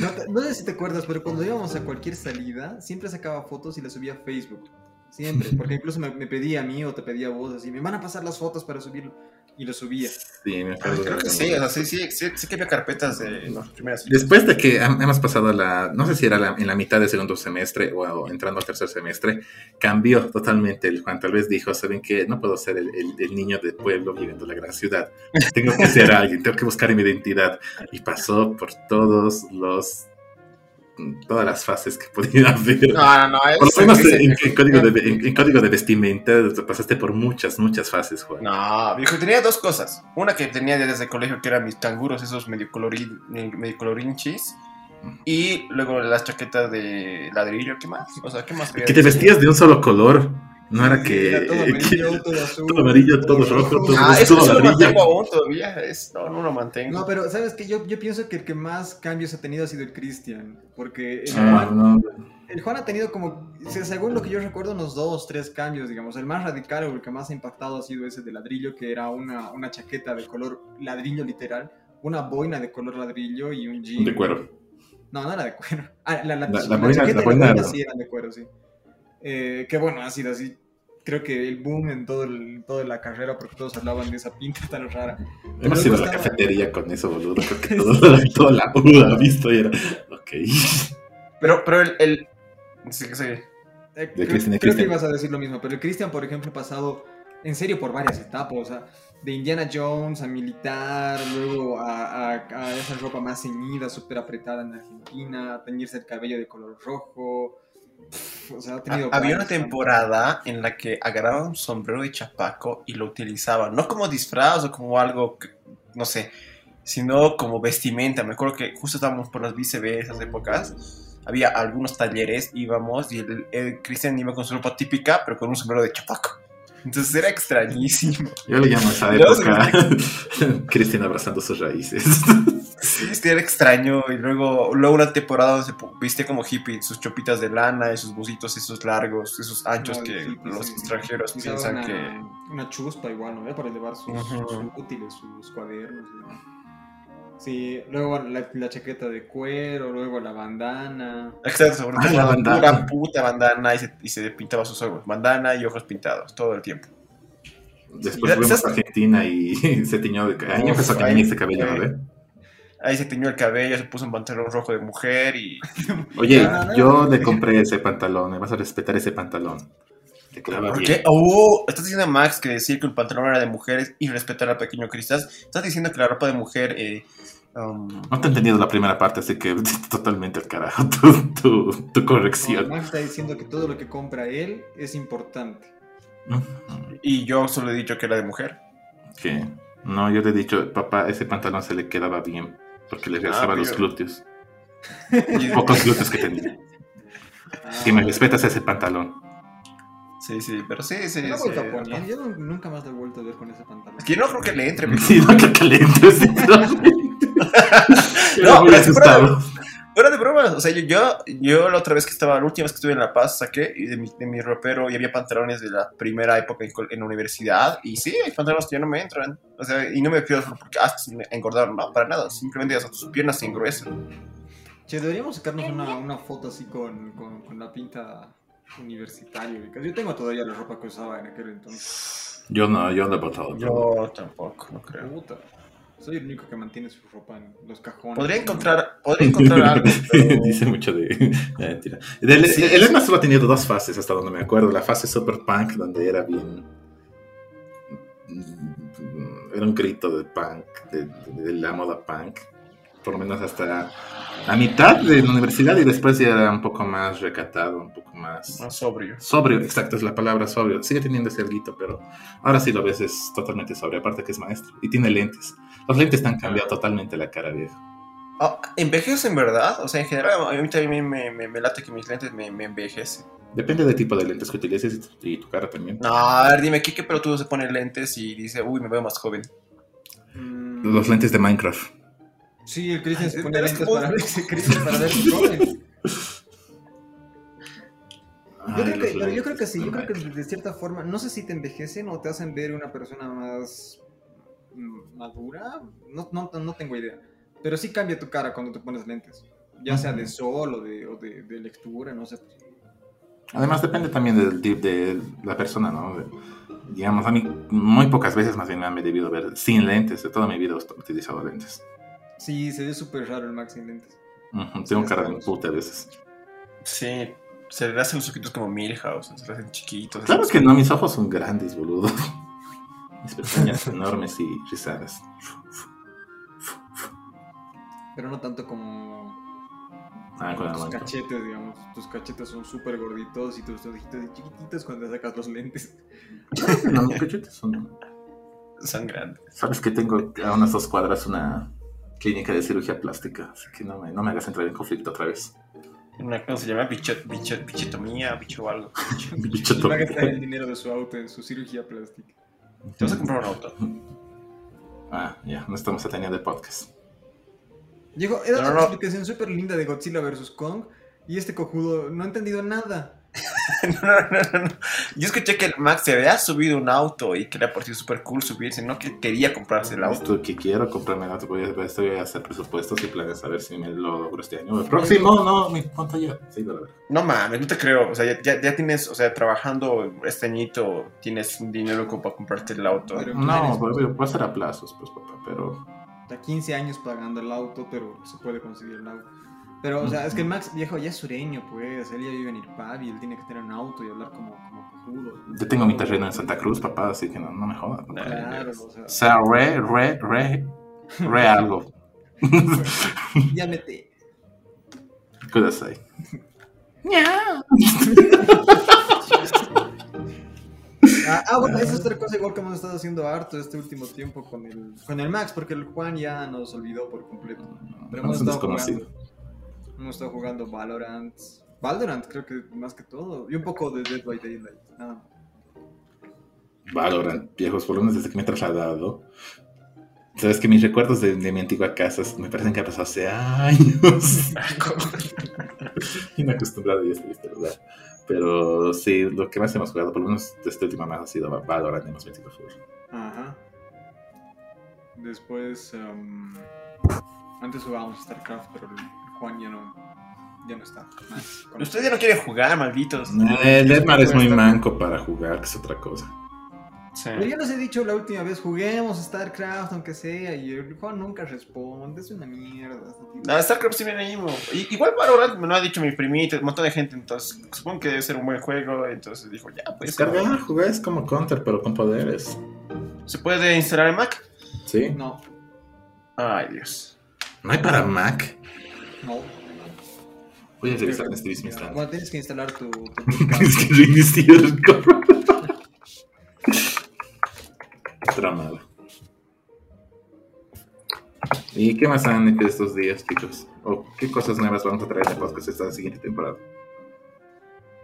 No, no sé si te acuerdas, pero cuando íbamos a cualquier salida, siempre sacaba fotos y las subía a Facebook. Siempre, porque incluso me, me pedía a mí o te pedía a vos, así, me van a pasar las fotos para subirlo. Y lo subía. Sí, me acuerdo. Creo que sí, o sea, sí, sí, sí, sí que había carpetas de las primeras. Después de que hem- hemos pasado la, no sé si era la- en la mitad del segundo semestre o, o entrando al tercer semestre, cambió totalmente el Juan. Tal vez dijo, ¿saben qué? No puedo ser el, el- el niño del pueblo viviendo en la gran ciudad. Tengo que ser alguien, tengo que buscar mi identidad. Y pasó por todos los, todas las fases que podía haber. No, no, no. Por lo menos en, en código de, en- en código de vestimenta pasaste por muchas, muchas fases, Juan. No, viejo, tenía dos cosas. Una que tenía desde el colegio, que eran mis canguros, esos medio, colorin, medio colorinchis. Y luego las chaquetas de ladrillo, ¿qué más? O sea, ¿qué más? Que te vestías de un solo color. No era que... Era todo que- amarillo, todo azul. todo amarillo, todo rojo, todo- Ah, eso, todo eso lo mantengo aún todavía. Es, no, no lo mantengo. No, pero sabes que yo, yo pienso que el que más cambios ha tenido ha sido el Cristian. Porque el, Ah, Juan, no. el Juan ha tenido como, según lo que yo recuerdo, unos dos, tres cambios, digamos. El más radical o el que más ha impactado ha sido ese de ladrillo, que era una, una chaqueta de color ladrillo literal, una boina de color ladrillo y un jean. De cuero. No, no era de cuero. Ah, la, la, La- la la boina- chaqueta la boina boina era- sí eran de cuero, sí. Eh, que bueno, ha sido así. Creo que el boom en todo el, toda la carrera, porque todos hablaban de esa pinta tan rara. Hemos ido a la estaba- cafetería con eso, boludo. Creo que todo, toda la U ha visto y era. Ok. Pero, pero el. el sí, sí. Eh, De creo, Cristian, de creo que ibas a decir lo mismo, pero el Cristian, por ejemplo, ha pasado en serio por varias etapas, o sea, de Indiana Jones a militar, luego a, a- a esa ropa más ceñida, súper apretada en Argentina, a teñirse el cabello de color rojo. Pff, O sea, ha tenido. Ah, Había una temporada en la que agarraban un sombrero de chapaco y lo utilizaban, no como disfraz o como algo, que- no sé, sino como vestimenta. Me acuerdo que justo estábamos por las BCB esas épocas. Había algunos talleres, íbamos y el, el Cristian iba con su ropa típica, pero con un sombrero de chapaco. Entonces era extrañísimo. Yo le llamo a esa época Cristian abrazando sus raíces. Sí, es que era extraño. Y luego, luego una temporada donde se viste como hippie, sus chopitas de lana, esos busitos, esos largos, esos anchos No, que sí, los sí. extranjeros piensan una, que... Una chuspa igual, ¿no? Para llevar sus, sus útiles, sus cuadernos. ¿no? Sí, luego la, la chaqueta de cuero, luego la bandana. Exacto, Ah, la bandana. pura puta bandana y se, y se pintaba sus ojos. Bandana y ojos pintados todo el tiempo. Después Sí. fuimos a Argentina y se tiñó de Ahí empezó a ahí teñirse cabello, ¿no fue. ve? Ahí se teñió el cabello, se puso un pantalón rojo de mujer y... Oye, Ah, no, yo no. le compré ese pantalón. Me vas a respetar ese pantalón. Te quedaba ¿Por bien. qué? Oh, estás diciendo, Max, que decir que el pantalón era de mujeres y respetar al pequeño Cristal. Estás diciendo que la ropa de mujer... eh, um, No te he entendido la primera parte, así que totalmente al carajo tu, tu, tu No, corrección. Max está diciendo que todo lo que compra él es importante. Ujú. y yo solo he dicho que era de mujer. ¿Qué? No, yo le he dicho, papá, ese pantalón se le quedaba bien, porque le realzaba Ah, los pero- glúteos. Y- Pocos glúteos que tenía. Si me respetas ese pantalón. Sí, sí, pero sí, sí. A poner, yo no- nunca más lo he vuelto a ver con ese pantalón. Es que yo no creo que le entre. Sí, no que caliente, sinceramente. Era No, pero asustado. Fuera de bromas, o sea, yo, yo, yo la otra vez que estaba, la última vez que estuve en La Paz, saqué y de mi, de mi ropero y había pantalones de la primera época en, en la universidad. Y sí, hay pantalones que ya no me entran. O sea, y no me pido porque ah, me engordaron, no, para nada. Simplemente hasta tus piernas se engruesan. Che, deberíamos sacarnos una, una foto así con, con, con la pinta universitaria. Yo tengo todavía la ropa que usaba en aquel entonces. Yo no, yo lo he botado. Yo tampoco, no creo. Puta. Soy el único que mantiene su ropa en los cajones. Podría encontrar, podría encontrar algo. pero- Dice mucho de. de mentira. Sí, el sí. Solo ha tenido dos fases, hasta donde me acuerdo. La fase super punk, donde era bien. Era un grito de punk, de, de- de la moda punk. Por lo menos hasta la mitad de la universidad y después ya era un poco más recatado, un poco más. Más sobrio. Sobrio, exacto, es la palabra sobrio. Sigue teniendo ese alguito, pero ahora sí lo ves, es totalmente sobrio. Aparte que es maestro y tiene lentes. Los lentes te han cambiado totalmente la cara, viejo. Ah, ¿Envejece en verdad? O sea, en general, a mí también me, me, me late que mis lentes me, me envejecen. Depende del tipo de lentes que utilices y tu, y tu cara también. No, a ver, dime, ¿qué, qué pelotudo se pone lentes y dice, uy, me veo más joven? Mm, Los lentes de Minecraft. Sí, el Cristian se pone lentes para Cristian, para. Yo creo, que, los pero yo creo que sí, yo creo que de cierta forma, no sé si te envejecen o te hacen ver una persona más mm, madura, no, no, no tengo idea, pero sí cambia tu cara cuando te pones lentes, ya sea de sol o de, o de, de lectura, no sé. Además depende también del tip de la persona, ¿no? De- digamos, a mí muy pocas veces más bien me han debido ver sin lentes. De toda mi vida he utilizado lentes. Sí, se ve súper raro el Max sin lentes. Tengo cara de puta a veces. Sí, se le hacen los ojitos como Milhouse, se le hacen chiquitos. Claro que no, mis ojos son grandes, boludo. Mis pestañas enormes y rizadas. Pero no tanto como Ah, con tus cachetes, digamos. Tus cachetes son súper gorditos y tus ojitos chiquititos cuando sacas los lentes. No, mis cachetes son... Son grandes. Sabes que tengo a unas dos cuadras una clínica de cirugía plástica, así que no me, no me hagas entrar en conflicto otra vez. Una cosa se llama bichet, bichet, bichetomía, bicho algo. Bicho va a gastar el dinero de su auto en su cirugía plástica. Te vas a comprar un auto. Ah, ya, no estamos atendiendo el podcast. Llegó, era No, una no. explicación súper linda de Godzilla vs. Kong y este cojudo no ha entendido nada. No, no, no, no. Yo escuché que el Max se había subido un auto y que le ha parecido súper cool subirse, no que quería comprarse el auto. Esto que quiero comprarme el auto, voy a, estoy a hacer presupuestos y planes a ver si me lo logro este año. El próximo, no, mi pantalla. Sí, la verdad. No mames, no te creo. O sea, ya, ya, ya tienes, o sea, trabajando este añito, tienes un dinero como para comprarte el auto. Pero No, voy voy a ser a plazos, pues, papá, pero... Está 15 años pagando el auto, pero se puede conseguir el auto. Pero, o sea, es que el Max viejo ya es sureño, pues. Él ya vive en Irpavi, él tiene que tener un auto y hablar como, como. Yo tengo mi terreno en Santa Cruz, papá, así que no, no me jodas. papá. Claro, o sea, O sea, re, re, re, re algo. ya mete. Kudasai. Ah, ah, bueno, esa es otra cosa igual que hemos estado haciendo harto este último tiempo con el, con el Max, porque el Juan ya nos olvidó por completo. Pero hemos estado desconocido. jugando. Hemos estado jugando Valorant. Valorant creo que más que todo. Y un poco de Dead by Daylight. nada más. Valorant, viejos, por lo menos desde que me he trasladado. Sabes que mis recuerdos de, de mi antigua casa me parecen que ha pasado hace años. Inacostumbrado y es triste, ¿verdad? Pero sí, lo que más hemos jugado, por lo menos de este último mes, ha sido Valorant, hemos metido full. Ajá. Después, em, antes jugábamos StarCraft, pero Juan ya no, ya no está. más con Ustedes ya no quieren jugar, malditos. El Edmar es muy manco para jugar, que es otra cosa. Sí. Pero yo les he dicho la última vez, juguemos StarCraft aunque sea, y el Juan nunca responde, es una mierda. No, StarCraft sí viene ahí, Igual Valorant me lo ha dicho mi primito, un montón de gente, entonces supongo que debe ser un buen juego, entonces dijo, ya, pues. Descargar, jugar es como Counter, pero con poderes. ¿Se puede instalar en Mac? ¿Sí? No, Ay, Dios. ¿No hay para Mac? No. Voy a revisar en este mismo instante. Bueno, tienes que instalar tu, tu Tienes que reiniciar el cabrón. Tramado. ¿Y qué más han hecho estos días, chicos? ¿O qué cosas nuevas vamos a traer el podcast esta siguiente temporada?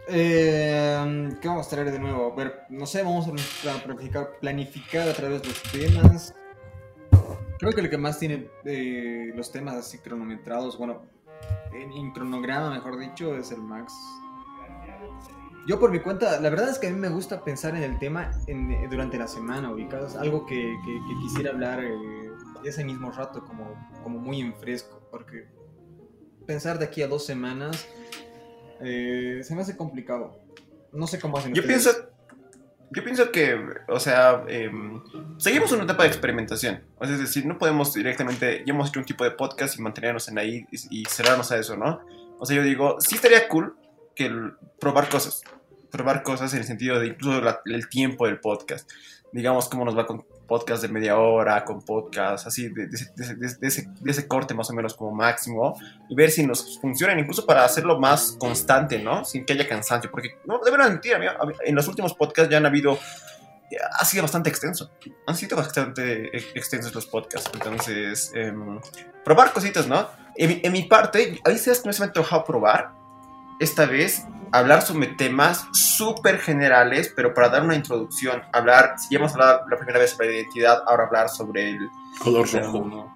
Eh, ¿Qué vamos a traer de nuevo? A ver, no sé, vamos a planificar, planificar a través de los temas. Creo que lo que más tiene eh, los temas así cronometrados, bueno, en, en cronograma, mejor dicho, es el Max. Yo por mi cuenta, la verdad es que a mí me gusta pensar en el tema en- eh, durante la semana, ubicados, algo que, que- que quisiera hablar eh, ese mismo rato, como, como muy en fresco, porque pensar de aquí a dos semanas eh, se me hace complicado. No sé cómo hacen Yo ustedes. pienso, yo pienso que, o sea, em, seguimos una etapa de experimentación. O sea, es decir, no podemos directamente, ya hemos hecho un tipo de podcast y mantenernos en ahí y, y cerrarnos a eso, ¿no? O sea, yo digo, sí estaría cool que el- probar cosas. Probar cosas en el sentido de incluso la- el tiempo del podcast. Digamos, cómo nos va con podcast de media hora, con podcast así, de, de ese- corte más o menos como máximo y ver si nos funcionan incluso para hacerlo más constante, ¿no? Sin que haya cansancio, porque no, de verdad mentira, mira, en los últimos podcasts ya han habido ha sido bastante extenso. Han sido bastante ex- extensos los podcasts. Entonces, em, probar cositas, ¿no? En mi parte, a veces no se me ha antojado probar. Esta vez, hablar sobre temas súper generales, pero para dar una introducción. Hablar, si ya hemos hablado la primera vez sobre la identidad, ahora hablar sobre el. Color No, rojo.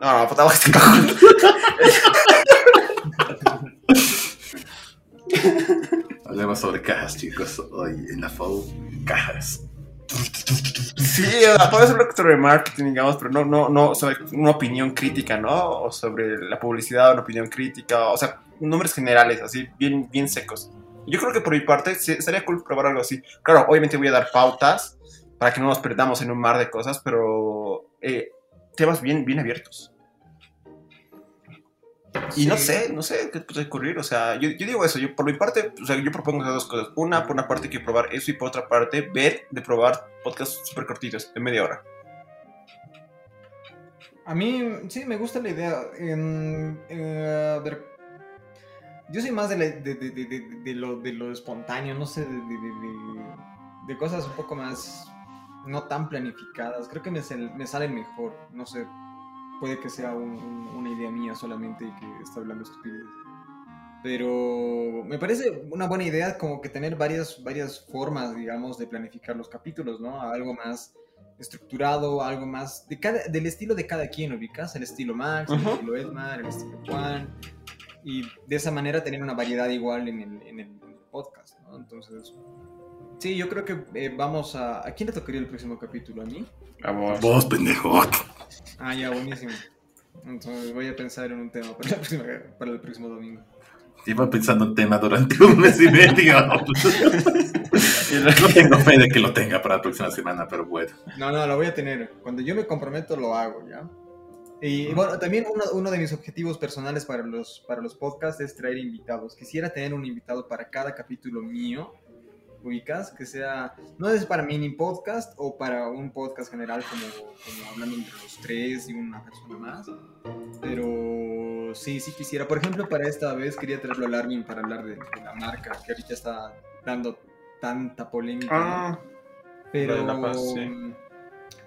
no, no, puta, este cajón. Hablemos sobre cajas, chicos. Hoy en la FOU, cajas. Sí, puede ser sobre marketing, digamos, pero no, no, no sobre una opinión crítica, ¿no? O sobre la publicidad, una opinión crítica, o sea, nombres generales, así, bien, bien secos. Yo creo que por mi parte sería cool probar algo así. Claro, obviamente voy a dar pautas para que no nos perdamos en un mar de cosas, pero eh, temas bien, bien abiertos. Y no sé, no sé qué puede ocurrir. O sea, yo, yo digo eso. Yo, por mi parte, o sea, yo propongo esas dos cosas. Una, por una parte, que probar eso. Y por otra parte, ver de probar podcasts súper cortitos, de media hora. A mí sí me gusta la idea. Eh, a ver, yo soy más de, la- de, de- de- lo, de lo espontáneo, no sé, de, cosas un poco más no tan planificadas. Creo que me, me salen mejor, no sé. Puede que sea un- un- una idea mía solamente y que está hablando estupidez. Pero me parece una buena idea como que tener varias, varias formas, digamos, de planificar los capítulos, ¿no? Algo más estructurado, algo más de cada, del estilo de cada quien, ubicas el estilo Max, el estilo Edmar, el estilo Juan, y de esa manera tener una variedad igual en el, en el- en el podcast, ¿no? Entonces, sí, yo creo que eh, vamos a... ¿A quién le tocaría el próximo capítulo? ¿A mí? Vamos. Vos, pendejo. Ah, ya, buenísimo. Entonces voy a pensar en un tema para, la próxima- para el próximo domingo. Llevo pensando en tema durante un mes y medio. No tengo fe de que lo tenga para la próxima semana, pero bueno. No, no, lo voy a tener. Cuando yo me comprometo, lo hago, ¿ya? Y bueno, también uno, uno de mis objetivos personales para los, para los podcasts es traer invitados. Quisiera tener un invitado para cada capítulo mío, ubicas, que sea, no es para mini podcast o para un podcast general como, como hablando entre los tres y una persona más, pero sí, sí quisiera. Por ejemplo, para esta vez quería traerlo al Armin para hablar de, de la marca que ahorita está dando tanta polémica. Ah, Pero La Paz, sí.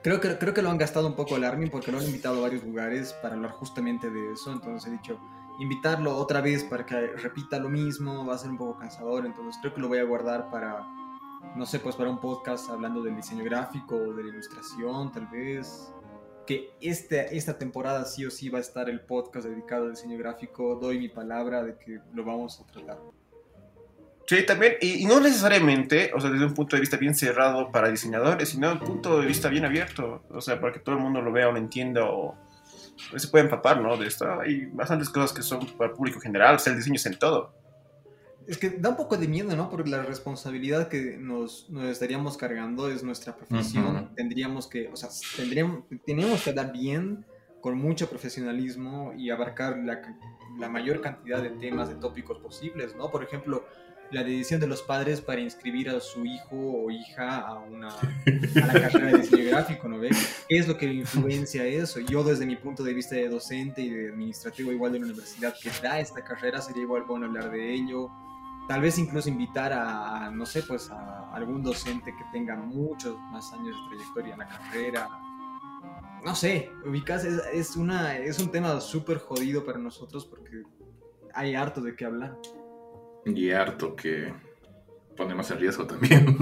creo, que, creo que lo han gastado un poco el Armin porque lo han invitado a varios lugares para hablar justamente de eso. Entonces he dicho, invitarlo otra vez para que repita lo mismo va a ser un poco cansador. Entonces creo que lo voy a guardar para, no sé, pues para un podcast hablando del diseño gráfico o de la ilustración, tal vez. Que este, esta temporada sí o sí va a estar el podcast dedicado al diseño gráfico. Doy mi palabra de que lo vamos a tratar. Sí, también, y, y no necesariamente, o sea, desde un punto de vista bien cerrado para diseñadores, sino un punto de vista bien abierto, o sea, para que todo el mundo lo vea o lo entienda o se puede empapar, ¿no? De esto. Hay bastantes cosas que son para el público general, o sea, el diseño es en todo. Es que da un poco de miedo, ¿no? Porque la responsabilidad que nos, nos estaríamos cargando es nuestra profesión. Ujú. Tendríamos que, o sea, tendríamos, tenemos que dar bien, con mucho profesionalismo y abarcar la, la mayor cantidad de temas, de tópicos posibles, ¿no? Por ejemplo, la decisión de los padres para inscribir a su hijo o hija a, una, a la carrera de diseño gráfico, ¿no ve? ¿Qué es lo que influencia eso? Yo desde mi punto de vista de docente y de administrativo igual de una universidad que da esta carrera, sería igual bueno hablar de ello. Tal vez incluso invitar a, a, no sé, pues a algún docente que tenga muchos más años de trayectoria en la carrera. No sé, ubicas, es, es, una, es un tema súper jodido para nosotros porque hay harto de qué hablar. Y harto que ponemos en riesgo también.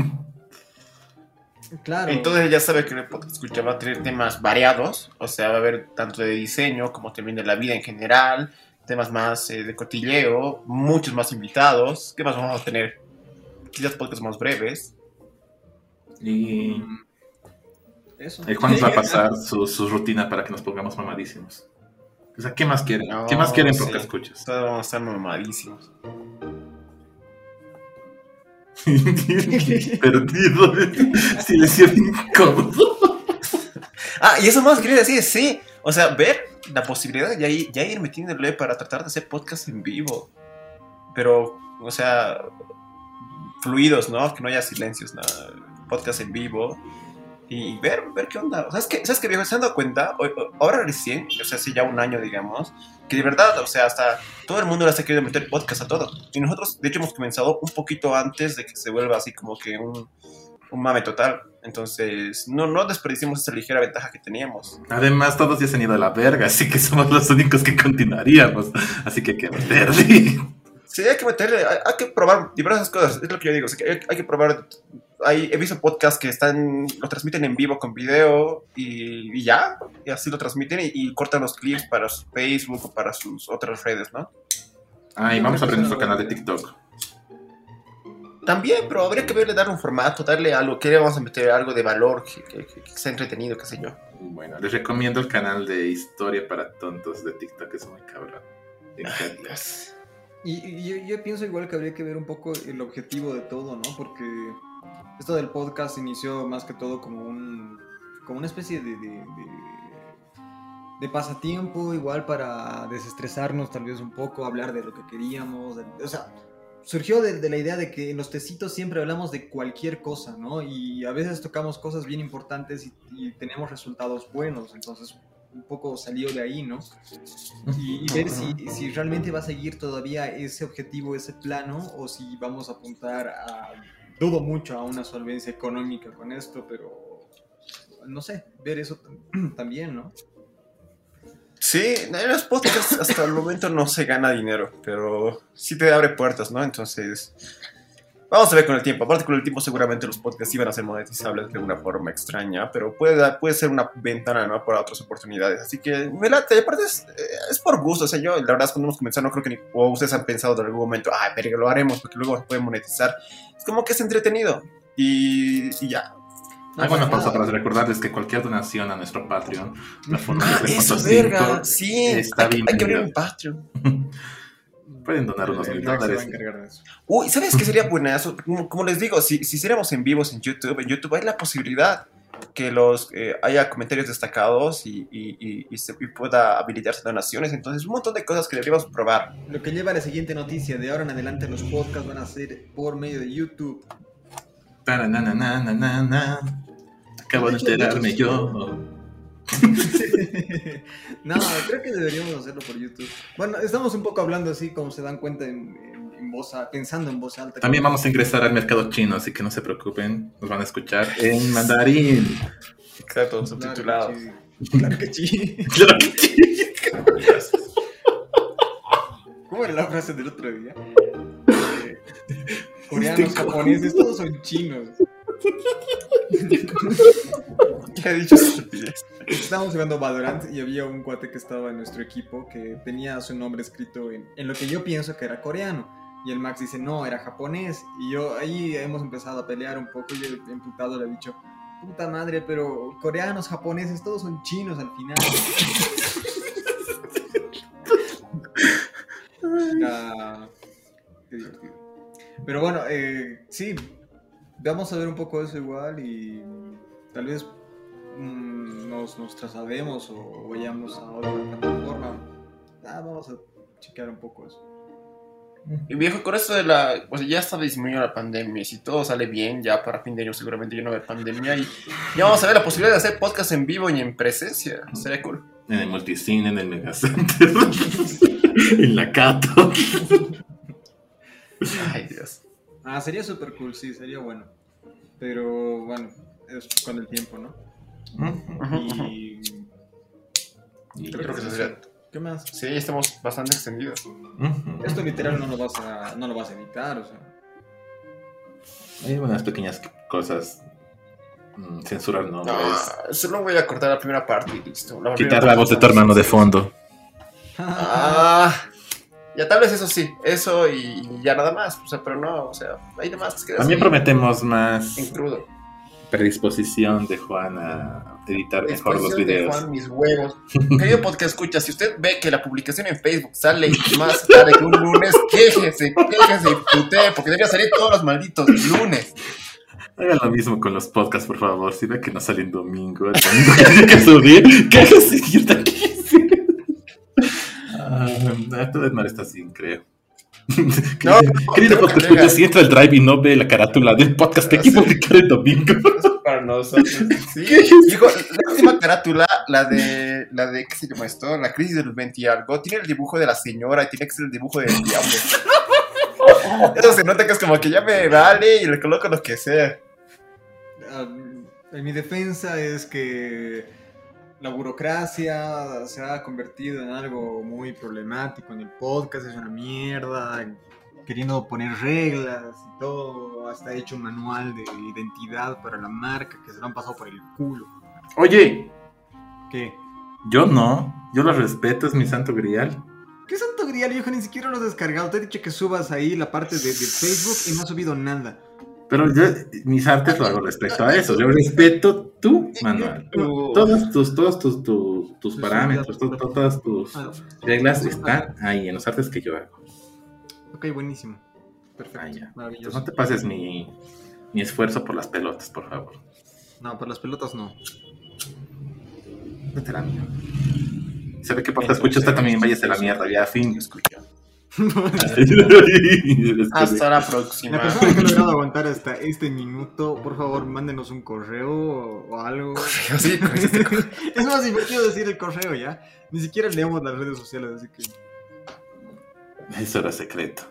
Claro. Entonces ya sabe que el podcast escucha va a tener temas variados, o sea, va a haber tanto de diseño como también de la vida en general, temas más eh, de cotilleo, muchos más invitados. ¿Qué más vamos a tener? Quizás podcasts más breves. Y Eso. el Juan nos va a pasar su, su rutina para que nos pongamos mamadísimos. O sea, ¿qué más quieren? No, ¿Qué más quieren sí. porque escuchas? Todos vamos a estar mamadísimos. Perdido. Silencio incómodo. Ah, y eso más quería decir, sí. O sea, ver la posibilidad de ya ir, ya ir metiéndole para tratar de hacer podcast en vivo. Pero, o sea, fluidos, ¿no? Que no haya silencios, nada. Podcast en vivo. Y ver, ver qué onda. ¿Sabes qué, ¿Sabes qué viejo? ¿Se han dado cuenta? O- o- Ahora recién, o sea, hace ya un año, digamos, que de verdad, o sea, hasta todo el mundo le está queriendo meter podcast a todo. Y nosotros, de hecho, hemos comenzado un poquito antes de que se vuelva así como que un, un mame total. Entonces, no, no desperdiciemos esa ligera ventaja que teníamos. Además, todos ya se han ido a la verga, así que somos los únicos que continuaríamos. Así que hay que meterle. Sí, hay que meterle, hay, hay que probar diversas cosas, es lo que yo digo, o sea, que hay, hay que probar, hay, he visto podcasts que están, lo transmiten en vivo con video y, y ya, y así lo transmiten y, y cortan los clips para su Facebook o para sus otras redes, ¿no? Ah, y vamos a abrir nuestro canal de TikTok. También, pero habría que verle, darle un formato, darle algo, que le vamos a meter algo de valor, que, que, que- que sea entretenido, qué sé yo. Bueno, les recomiendo el canal de Historia para Tontos de TikTok, es muy cabrón. Ay, Dios. Y, y yo, yo pienso igual que habría que ver un poco el objetivo de todo, ¿no? Porque esto del podcast inició más que todo como un como una especie de, de, pasatiempo, igual para desestresarnos tal vez un poco, hablar de lo que queríamos. o sea, surgió de, la idea de que en los tecitos siempre hablamos de cualquier cosa, ¿no? Y a veces tocamos cosas bien importantes y, tenemos resultados buenos, entonces un poco salió de ahí, ¿no? Y, y ver si, si realmente va a seguir todavía ese objetivo, ese plano, o si vamos a apuntar a, dudo mucho, a una solvencia económica con esto, pero no sé, ver eso tam- también, ¿no? Sí, en los podcasts hasta el momento no se gana dinero, pero sí te abre puertas, ¿no? Entonces, vamos a ver con el tiempo. Aparte, con el tiempo seguramente los podcasts iban a ser monetizables de una forma extraña, pero puede, puede ser una ventana. Para otras oportunidades. Así que me late. Aparte, es, eh, es por gusto. O sea, yo, la verdad, es cuando hemos comenzado, no creo que ni, o ustedes han pensado en algún momento, ay, pero lo haremos porque luego se puede monetizar. Es como que es entretenido. Y, y ya. Hago una pausa para recordarles que cualquier donación a nuestro Patreon, la forma Ah, de eso, 3.5, verga. Sí, está hay, que- hay que abrir un Patreon. Pueden donar unos mil dólares. Uy, ¿sabes qué sería buenazo? Como, como les digo, si, si hiciéramos en vivos en YouTube, en YouTube hay la posibilidad que los eh, haya comentarios destacados y, y, y- y se y pueda habilitarse donaciones. Entonces, un montón de cosas que deberíamos probar. Lo que lleva a la siguiente noticia, de ahora en adelante los podcasts van a ser por medio de YouTube. Acabo de enterarme yo. no, creo que deberíamos hacerlo por YouTube. Bueno, estamos un poco hablando así, como se dan cuenta, en, en- en voz, a- pensando en voz alta. También vamos a ingresar al mercado chino, así que no se preocupen. Nos van a escuchar en mandarín. Exacto, Claro subtitulados. Claro que sí. Claro que sí. ¿Cómo era la frase del otro día? Eh, coreanos, japoneses, todos son chinos. ¿Qué ha dicho? Estábamos jugando Valorant y había un cuate que estaba en nuestro equipo que tenía su nombre escrito en, en lo que yo pienso que era coreano. Y el Max dice, no, era japonés. Y yo ahí hemos empezado a pelear un poco y yo emputado le he dicho, puta madre, pero coreanos, japoneses, todos son chinos al final. Ah, qué divertido. Pero bueno, eh, sí, vamos a ver un poco eso igual y tal vez mm, nos, nos traslademos o vayamos a otra plataforma. Ah, vamos a chequear un poco eso. Y viejo, con esto de la. Pues ya está disminuyendo la pandemia. Si todo sale bien, ya para fin de año seguramente ya no va a haber pandemia. Y ya vamos a ver la posibilidad de hacer podcast en vivo y en presencia. Sería cool. En el multicine, en el megacenter. en la Cato. Ay, Dios. Ah, sería súper cool, sí, sería bueno. Pero bueno, es con el tiempo, ¿no? Y... Y- Creo que eso sería. ¿Qué más? Sí, estamos bastante extendidos. Esto literal no lo vas a, no lo vas a editar, o sea. Hay unas pequeñas cosas. mm, Censurar nombres. No, solo voy a cortar la primera parte y listo. La Quitar la voz de tu hermano de fondo. Ah, ya tal vez eso sí, eso y, y ya nada más. O sea, pero no, o sea, hay demás que También prometemos más en crudo. predisposición de Juan a editar mejor los de videos. Juan, mis huevos. Querido podcast escucha, si usted ve que la publicación en Facebook sale más tarde que un lunes, quéjese, quéjese y putee, porque debería salir todos los malditos lunes. Haga lo mismo con los podcasts, por favor. Si ve que no salen domingo, el domingo que tiene que subir, y yo Ah, todo el mal está así, creo. No, Querido no, podcast, escucha, si entra el drive y no ve la carátula del podcast que Sí. publicar el domingo. para nosotros. Sí, digo, la última carátula, la de, la de, ¿qué se llama esto? La crisis de los 20 y algo, tiene el dibujo de la señora y tiene que ser el dibujo del diablo. Eso se nota que es como que ya me vale y le coloco lo que sea. Ah, en mi defensa es que la burocracia se ha convertido en algo muy problemático en el podcast, es una mierda, queriendo poner reglas y todo, hasta hecho un manual de identidad para la marca que se lo han pasado por el culo. Oye, ¿Qué? yo no. Yo lo respeto, es mi santo grial. ¿Qué santo grial, viejo? Ni siquiera lo has descargado. Te he dicho que subas ahí la parte de, de Facebook y no has subido nada. Pero yo, mis artes lo hago respecto a eso. Yo respeto tu manual. Todos tus, todos tus, tus, parámetros, todas tus Ah, reglas están ahí en los artes que yo hago. Ok, buenísimo. Perfecto. Ah, ya. No te pases mi, mi esfuerzo por las pelotas, por favor. No, por las pelotas no. Vete la mierda. Se ve que por escucho usted también váyase la mierda, ya, fin. Escucha. Hasta Hasta la La próxima. persona que ha logrado aguantar hasta este minuto, por favor, mándenos un correo o, algo. Sí, con este es más divertido decir el correo ya. Ni siquiera leemos las redes sociales, así que. Eso era secreto.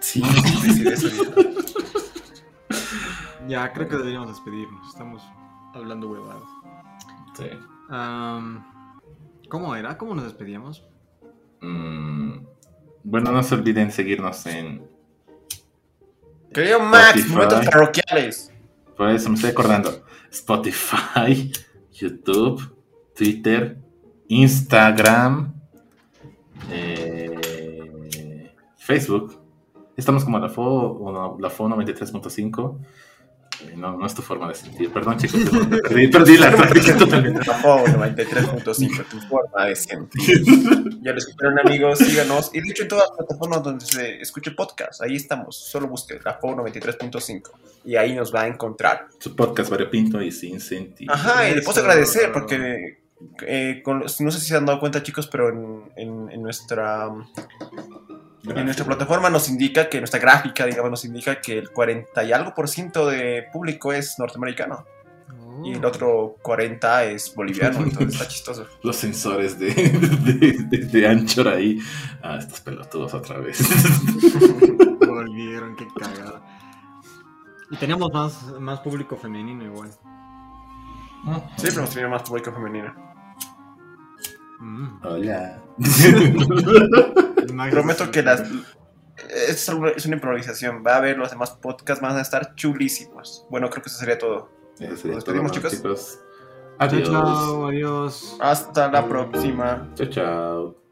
Sí, decir eso. Ya, creo que deberíamos despedirnos. Estamos hablando huevadas. Sí. Am, ¿Cómo era? ¿Cómo nos despedíamos? Mm, bueno, no se olviden seguirnos en. Querido Max, Spotify. momentos parroquiales. Por eso me estoy acordando. Spotify, YouTube, Twitter, Instagram, eh, Facebook. Estamos como la FO, la FO 93.5. Eh, No, no es tu forma de sentir. Perdón, chicos. Perdí, perdí la práctica totalmente. Trabajo 93.5, tu forma de sentir. Ya lo escucharon amigos, síganos. Y de hecho en todas las plataformas donde se escuche podcast, ahí estamos. Solo busque la FO 93.5 y ahí nos va a encontrar. Su podcast variopinto y sin sentido. Ajá, y le Eso. puedo agradecer porque eh, con no sé si se han dado cuenta chicos, pero en, en- en nuestra en nuestra plataforma nos indica que nuestra gráfica, digamos, nos indica que el 40 y algo por ciento de público es norteamericano y el otro 40 es boliviano, entonces está chistoso. Los sensores de, de, de- de Anchor ahí. Ah, estos pelotudos otra vez. Volvieron, qué cagada. Y teníamos más, más público femenino igual. Siempre hemos tenido más público femenino. Mm. Hola. Prometo que las... Es, una improvisación. Va a haber los demás podcasts, van a estar chulísimos. Bueno, creo que eso sería todo. Eso sería Nos despedimos, ¿no, chicos. chicos. Chao, Adiós. chao, adiós. Hasta la próxima. Chao, chao.